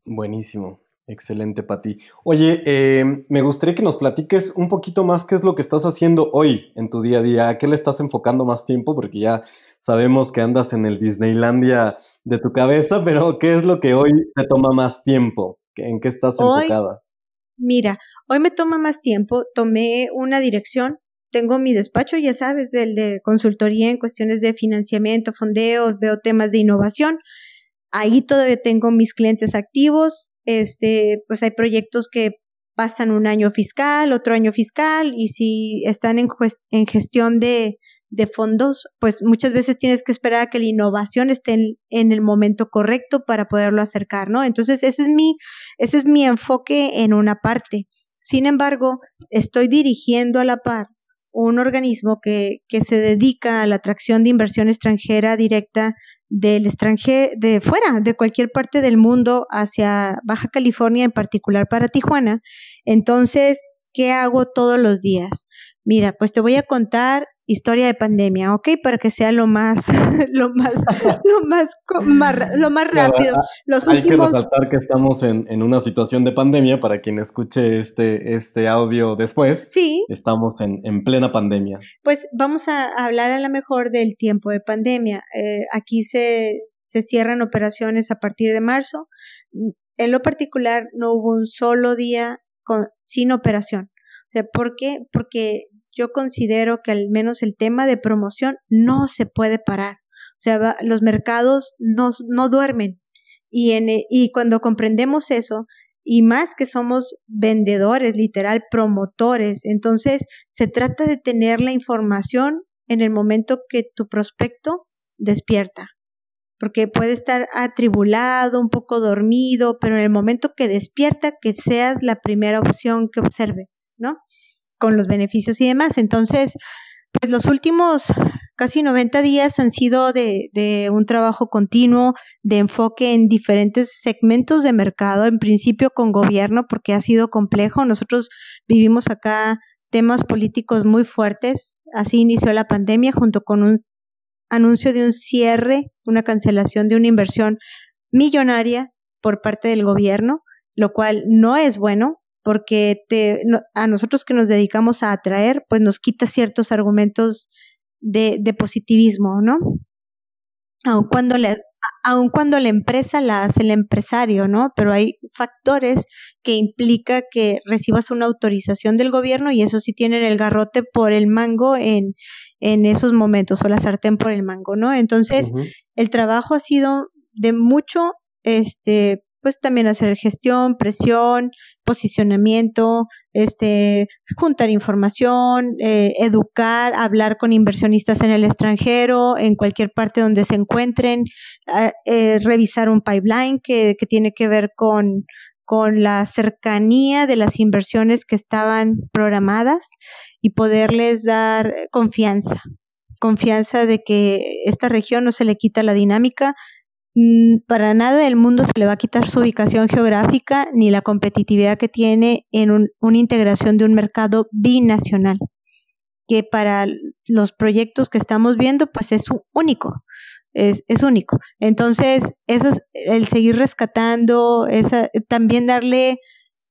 Buenísimo. Excelente, Pati. Oye, em, me gustaría que nos platiques un poquito más qué es lo que estás haciendo hoy en tu día a día, a qué le estás enfocando más tiempo, porque ya sabemos que andas en el Disneylandia de tu cabeza, pero ¿qué es lo que hoy te toma más tiempo? ¿En qué estás enfocada? Mira, hoy me toma más tiempo, tomé una dirección, tengo mi despacho, ya sabes, el de consultoría en cuestiones de financiamiento, fondeo, veo temas de innovación. Ahí todavía tengo mis clientes activos, este, pues hay proyectos que pasan un año fiscal, otro año fiscal, y si están en, en gestión de, de fondos, pues muchas veces tienes que esperar a que la innovación esté en, el momento correcto para poderlo acercar, ¿no? Entonces, ese es mi, ese es mi enfoque en una parte. Sin embargo, estoy dirigiendo a la par un organismo que, que se dedica a la atracción de inversión extranjera directa del extranjero, de fuera, de cualquier parte del mundo hacia Baja California, en particular para Tijuana. Entonces, ¿qué hago todos los días? Mira, pues te voy a contar historia de pandemia, ¿ok? Para que sea lo más, lo más, lo más, lo más rápido. Los hay que resaltar que estamos en, en, una situación de pandemia para quien escuche este, este audio después. Sí. Estamos en, en plena pandemia. Pues vamos a hablar a lo mejor del tiempo de pandemia. Eh, aquí se, se cierran operaciones a partir de marzo. En lo particular, no hubo un solo día con, sin operación. O sea, ¿por qué? Porque yo considero que al menos el tema de promoción no se puede parar. O sea, los mercados no, no duermen. Y, en, y cuando comprendemos eso, y más que somos vendedores, literal, promotores, entonces se trata de tener la información en el momento que tu prospecto despierta. Porque puede estar atribulado, un poco dormido, pero en el momento que despierta, que seas la primera opción que observe, ¿no? Con los beneficios y demás. Entonces, pues los últimos casi 90 días han sido de, de, un trabajo continuo, de enfoque en diferentes segmentos de mercado, en principio con gobierno, porque ha sido complejo. Nosotros vivimos acá temas políticos muy fuertes. Así inició la pandemia junto con un anuncio de un cierre, una cancelación de una inversión millonaria por parte del gobierno, lo cual no es bueno porque te, a nosotros que nos dedicamos a atraer, pues nos quita ciertos argumentos de, de positivismo, ¿no? Aun cuando, le, aun cuando la empresa la hace el empresario, ¿no? Pero hay factores que implica que recibas una autorización del gobierno y eso sí tienen el garrote por el mango en, en esos momentos o la sartén por el mango, ¿no? Entonces, el trabajo ha sido de mucho, este, pues también hacer gestión, presión, posicionamiento, este, juntar información, eh, educar, hablar con inversionistas en el extranjero, en cualquier parte donde se encuentren, eh, revisar un pipeline que, que tiene que ver con, con la cercanía de las inversiones que estaban programadas y poderles dar confianza, confianza de que esta región no se le quita la dinámica, para nada del mundo se le va a quitar su ubicación geográfica ni la competitividad que tiene en una integración de un mercado binacional, que para los proyectos que estamos viendo, pues es único, es, único. Entonces, eso es el seguir rescatando, esa, también darle,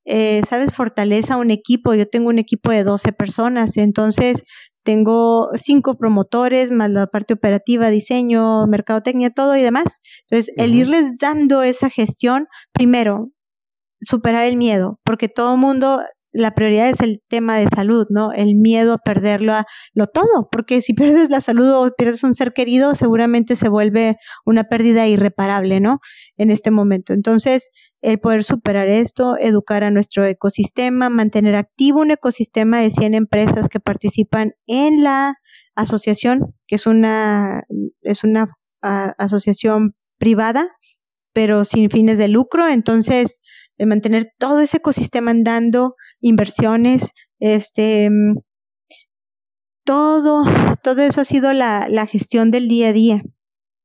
eh, sabes, fortaleza a un equipo. Yo tengo un equipo de 12 personas, entonces tengo cinco promotores, más la parte operativa, diseño, mercadotecnia, todo y demás. Entonces, el irles dando esa gestión, primero, superar el miedo, porque todo mundo la prioridad es el tema de salud, ¿no? El miedo a perderlo, a lo todo, porque si pierdes la salud o pierdes un ser querido, seguramente se vuelve una pérdida irreparable, ¿no? En este momento. Entonces, el poder superar esto, educar a nuestro ecosistema, mantener activo un ecosistema de 100 empresas que participan en la asociación, que es una, es una asociación privada, pero sin fines de lucro. Entonces, de mantener todo ese ecosistema andando, inversiones, este, todo, todo eso ha sido la, la gestión del día a día.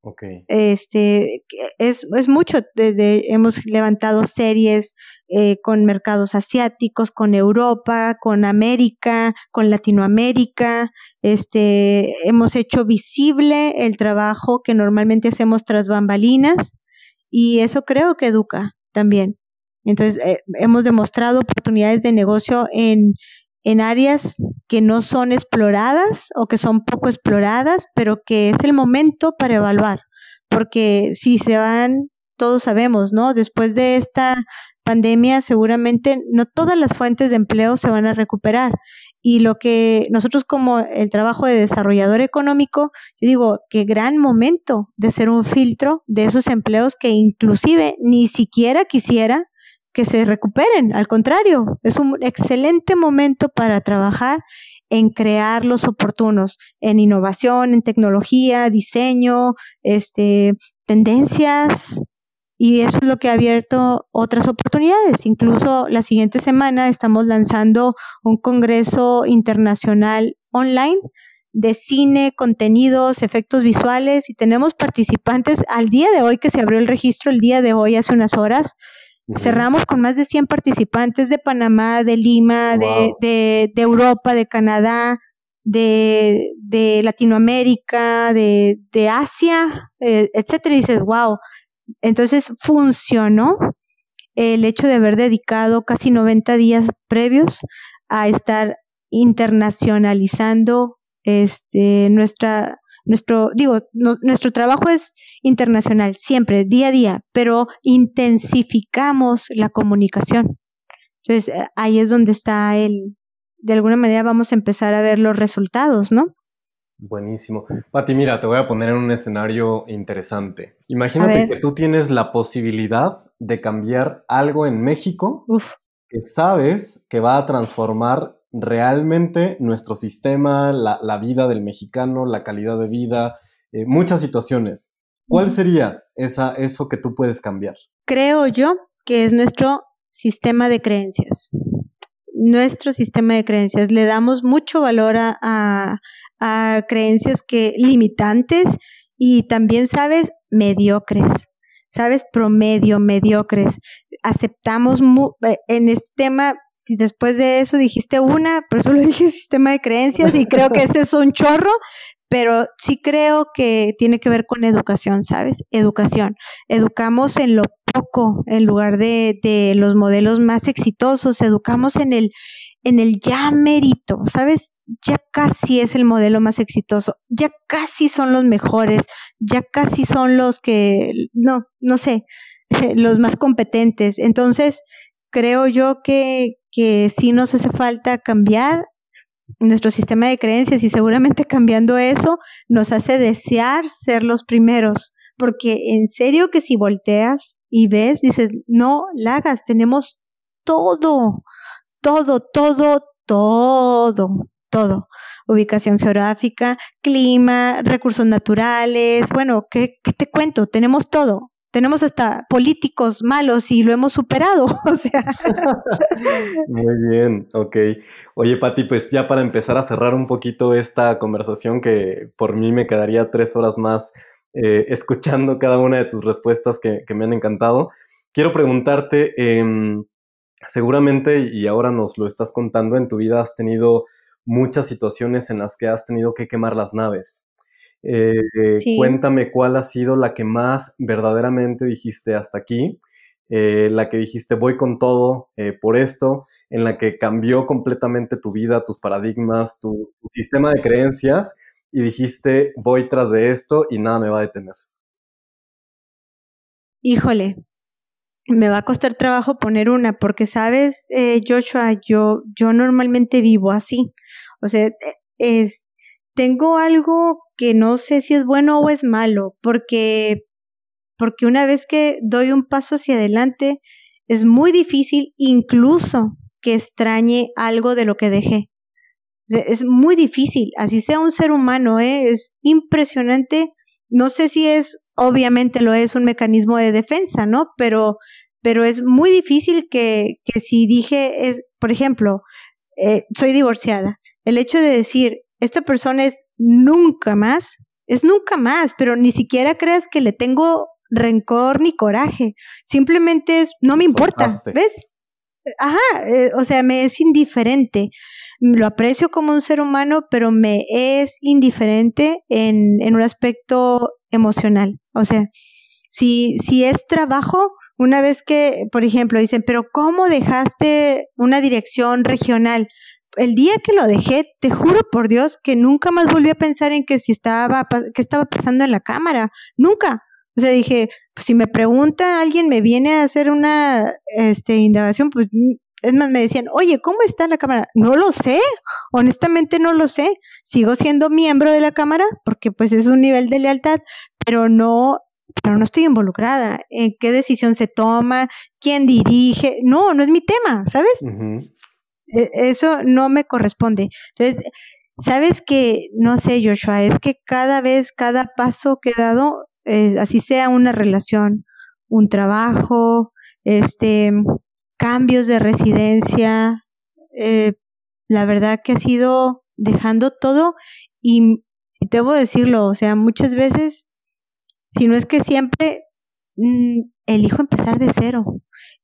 Okay. Este, es, es mucho, hemos levantado series eh, con mercados asiáticos, con Europa, con América, con Latinoamérica, este, hemos hecho visible el trabajo que normalmente hacemos tras bambalinas y eso creo que educa también. Entonces, eh, hemos demostrado oportunidades de negocio en, en áreas que no son exploradas o que son poco exploradas, pero que es el momento para evaluar. Porque si se van, todos sabemos, ¿no? Después de esta pandemia, seguramente no todas las fuentes de empleo se van a recuperar. Y lo que nosotros como el trabajo de desarrollador económico, yo digo, qué gran momento de ser un filtro de esos empleos que inclusive ni siquiera quisiera que se recuperen. Al contrario, es un excelente momento para trabajar en crear los oportunos, en innovación, en tecnología, diseño, este, tendencias, y eso es lo que ha abierto otras oportunidades. Incluso la siguiente semana estamos lanzando un congreso internacional online de cine, contenidos, efectos visuales y tenemos participantes al día de hoy que se abrió el registro el día de hoy hace unas horas Cerramos con más de 100 participantes de Panamá, de Lima, de, de, de, Europa, de Canadá, de, de Latinoamérica, de, de Asia, eh, etcétera. Y dices, wow. Entonces funcionó el hecho de haber dedicado casi 90 días previos a estar internacionalizando este, nuestra, nuestro, digo, nuestro trabajo es internacional, siempre, día a día, pero intensificamos la comunicación. Entonces, eh, ahí es donde está el, de alguna manera vamos a empezar a ver los resultados, ¿no? Buenísimo. Pati, mira, te voy a poner en un escenario interesante. Imagínate que tú tienes la posibilidad de cambiar algo en México que sabes que va a transformar realmente nuestro sistema, la, vida del mexicano, la calidad de vida, eh, muchas situaciones. ¿Cuál sería esa, eso que tú puedes cambiar? Creo yo que es nuestro sistema de creencias. Nuestro sistema de creencias. Le damos mucho valor a, a creencias que limitantes y también, sabes, mediocres. ¿Sabes? Promedio, mediocres. Aceptamos eh, en este tema después de eso dijiste una, por eso lo dije sistema de creencias y creo que ese es un chorro, pero sí creo que tiene que ver con educación, ¿sabes? Educación. Educamos en lo poco en lugar de, de los modelos más exitosos, educamos en el, en el ya mérito, ¿sabes? Ya casi es el modelo más exitoso, ya casi son los mejores, ya casi son los que, no, no sé, los más competentes. Entonces, creo yo que, que sí nos hace falta cambiar nuestro sistema de creencias y seguramente cambiando eso nos hace desear ser los primeros. Porque en serio que si volteas y ves, dices, no la hagas, tenemos todo, todo, todo, todo, todo. Ubicación geográfica, clima, recursos naturales, bueno, ¿qué, qué te cuento? Tenemos todo tenemos hasta políticos malos y lo hemos superado, o sea. Muy bien, ok. Oye, Pati, pues ya para empezar a cerrar un poquito esta conversación, que por mí me quedaría tres horas más eh, escuchando cada una de tus respuestas que, me han encantado, quiero preguntarte, em, seguramente, y ahora nos lo estás contando, en tu vida has tenido muchas situaciones en las que has tenido que quemar las naves. Eh, cuéntame cuál ha sido la que más verdaderamente dijiste hasta aquí, eh, la que dijiste voy con todo eh, por esto, en la que cambió completamente tu vida, tus paradigmas, tu, sistema de creencias y dijiste voy tras de esto y nada me va a detener. Híjole, me va a costar trabajo poner una, porque sabes, eh, Joshua, yo, yo normalmente vivo así. O sea, es, tengo algo que no sé si es bueno o es malo, porque, porque una vez que doy un paso hacia adelante, es muy difícil incluso que extrañe algo de lo que dejé. es muy difícil, así sea un ser humano, ¿eh? es impresionante. No sé si es, obviamente lo es un mecanismo de defensa, ¿no? Pero, pero es muy difícil que, que si dije, es, por ejemplo, eh, soy divorciada, el hecho de decir, esta persona es nunca más, es nunca más, pero ni siquiera creas que le tengo rencor ni coraje. Simplemente es, no me importa, ¿ves? Ajá, eh, o sea, me es indiferente. Lo aprecio como un ser humano, pero me es indiferente en, en un aspecto emocional. O sea, si, si es trabajo, una vez que, por ejemplo, dicen, pero ¿cómo dejaste una dirección regional? El día que lo dejé, te juro por Dios que nunca más volví a pensar en que si estaba, qué estaba pasando en la cámara. Nunca. O sea, dije, pues si me pregunta alguien, me viene a hacer una este, indagación, pues es más, me decían, oye, ¿cómo está la cámara? No lo sé, honestamente no lo sé. Sigo siendo miembro de la cámara porque pues es un nivel de lealtad, pero no, pero no estoy involucrada en qué decisión se toma, quién dirige. No, no es mi tema, ¿sabes? Eso no me corresponde. Entonces, sabes que, no sé, Joshua, es que cada vez, cada paso que he dado, así sea una relación, un trabajo, este, cambios de residencia, eh, la verdad que ha sido dejando todo y, y debo decirlo, o sea, muchas veces, si no es que siempre, mm, elijo empezar de cero.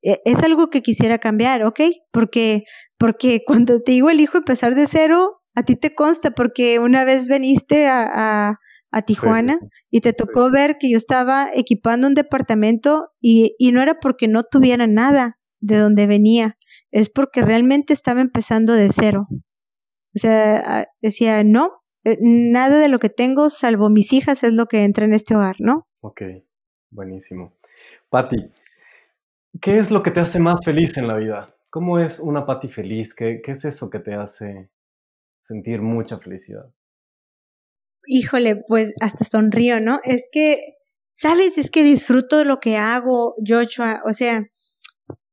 E, es algo que quisiera cambiar, ¿ok? Porque, porque cuando te digo elijo empezar de cero, a ti te consta, porque una vez veniste a, a, Tijuana y te tocó ver que yo estaba equipando un departamento y, y no era porque no tuviera nada de donde venía, es porque realmente estaba empezando de cero. O sea, decía, no, eh, nada de lo que tengo, salvo mis hijas, es lo que entra en este hogar, ¿no? Ok, buenísimo. Patti, ¿qué es lo que te hace más feliz en la vida? ¿Cómo es una Patti feliz? ¿Qué, ¿Qué, es eso que te hace sentir mucha felicidad? Híjole, pues hasta sonrío, ¿no? Es que, ¿sabes? Es que disfruto de lo que hago, Joshua. O sea,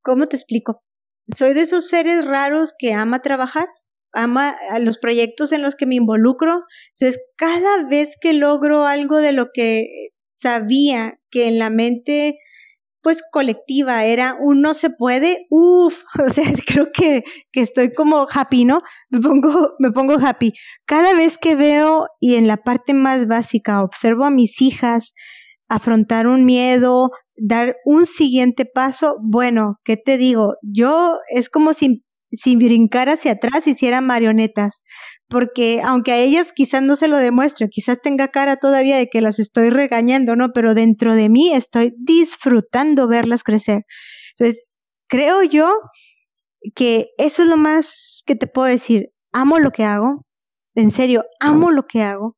¿cómo te explico? Soy de esos seres raros que ama trabajar, ama a los proyectos en los que me involucro. Entonces, cada vez que logro algo de lo que sabía que en la mente pues colectiva, era un no se puede, uff, o sea, creo que, que estoy como happy, ¿no? Me pongo, me pongo happy. Cada vez que veo y en la parte más básica observo a mis hijas afrontar un miedo, dar un siguiente paso, bueno, ¿qué te digo? Yo es como si sin brincar hacia atrás hiciera marionetas, porque aunque a ellas quizás no se lo demuestre, quizás tenga cara todavía de que las estoy regañando, ¿no? Pero dentro de mí estoy disfrutando verlas crecer. Entonces, creo yo que eso es lo más que te puedo decir. Amo lo que hago, en serio, amo lo que hago.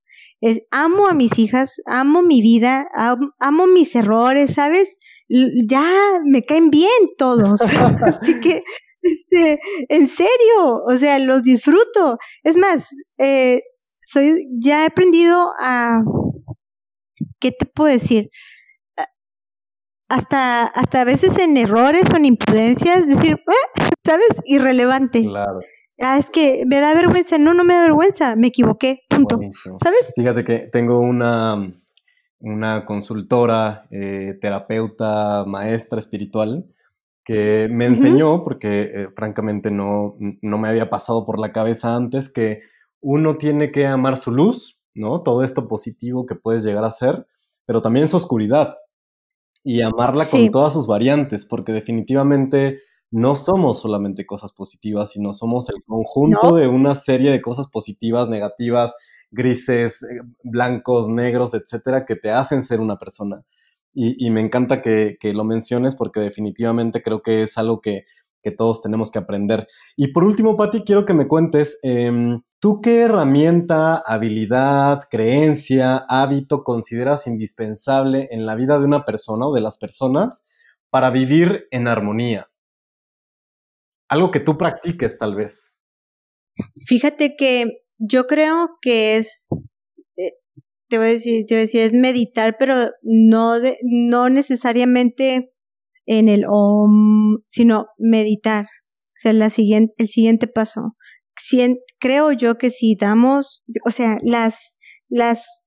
Amo a mis hijas, amo mi vida, amo mis errores, ¿sabes? Ya me caen bien todos. Así que este, en serio, o sea, los disfruto. Es más, eh, soy, ya he aprendido a, ¿qué te puedo decir? Hasta, hasta a veces en errores o en imprudencias, decir, eh, ¿sabes? Irrelevante. Claro. Ah, es que me da vergüenza. No, no me da vergüenza. Me equivoqué. Punto. ¿Sabes? Fíjate que tengo una, una consultora, eh, terapeuta, maestra espiritual, que me enseñó, porque eh, francamente no, no me había pasado por la cabeza antes, que uno tiene que amar su luz, ¿no? Todo esto positivo que puedes llegar a ser, pero también su oscuridad y amarla con todas sus variantes, porque definitivamente no somos solamente cosas positivas, sino somos el conjunto de una serie de cosas positivas, negativas, grises, eh, blancos, negros, etcétera, que te hacen ser una persona. Y, me encanta que, lo menciones porque definitivamente creo que es algo que, todos tenemos que aprender. Y por último, Patti, quiero que me cuentes, em, ¿tú qué herramienta, habilidad, creencia, hábito consideras indispensable en la vida de una persona o de las personas para vivir en armonía? Algo que tú practiques tal vez. Fíjate que yo creo que es, te voy a decir, te voy a decir, es meditar, pero no, de, no necesariamente en el om, sino meditar. O sea, la siguiente, el siguiente paso. creo yo que si damos, o sea, las, las,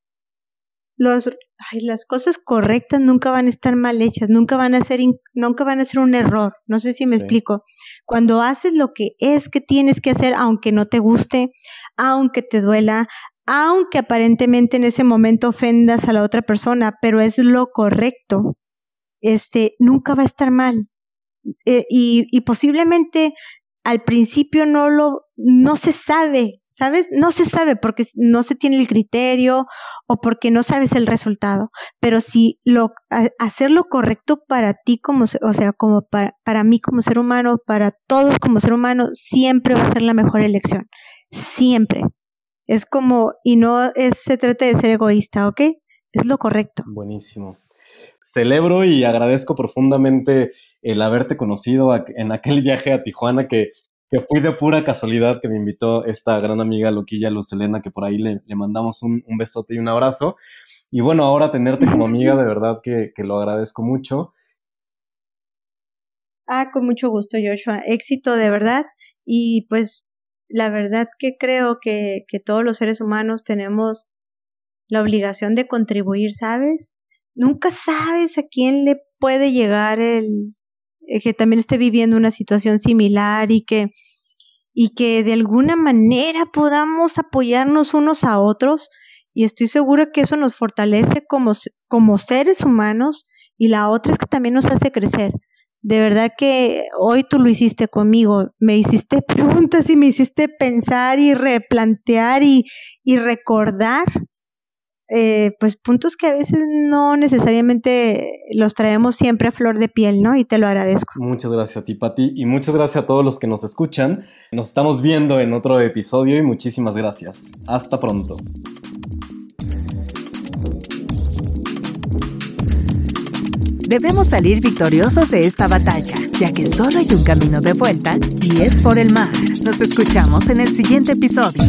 los, ay, las cosas correctas nunca van a estar mal hechas, nunca van a ser, nunca van a ser un error. No sé si me explico. Cuando haces lo que es que tienes que hacer, aunque no te guste, aunque te duela, aunque aparentemente en ese momento ofendas a la otra persona, pero es lo correcto, este, nunca va a estar mal. Eh, y, y posiblemente al principio no lo, no se sabe, ¿sabes? No se sabe porque no se tiene el criterio o porque no sabes el resultado. Pero si lo, hacer lo correcto para ti como, o sea, como para, para mí como ser humano, para todos como ser humano, siempre va a ser la mejor elección. Siempre. Es como, y no es, se trata de ser egoísta, ¿ok? Es lo correcto. Buenísimo celebro y agradezco profundamente el haberte conocido en aquel viaje a Tijuana que, que fui de pura casualidad que me invitó esta gran amiga Loquilla Luz Elena, que por ahí le, mandamos un, besote y un abrazo. Y bueno, ahora tenerte como amiga, de verdad que, lo agradezco mucho. Ah, con mucho gusto, Joshua. Éxito de verdad. Y pues la verdad que creo que, que todos los seres humanos tenemos la obligación de contribuir, ¿sabes? nunca sabes a quién le puede llegar el eh, que también esté viviendo una situación similar y que y que de alguna manera podamos apoyarnos unos a otros y estoy segura que eso nos fortalece como, como seres humanos y la otra es que también nos hace crecer. De verdad que hoy tú lo hiciste conmigo, me hiciste preguntas y me hiciste pensar y replantear y, y recordar eh, pues puntos que a veces no necesariamente los traemos siempre a flor de piel, ¿no? Y te lo agradezco. Muchas gracias a ti, Pati, y muchas gracias a todos los que nos escuchan. Nos estamos viendo en otro episodio y muchísimas gracias. Hasta pronto. Debemos salir victoriosos de esta batalla, ya que solo hay un camino de vuelta y es por el mar. Nos escuchamos en el siguiente episodio.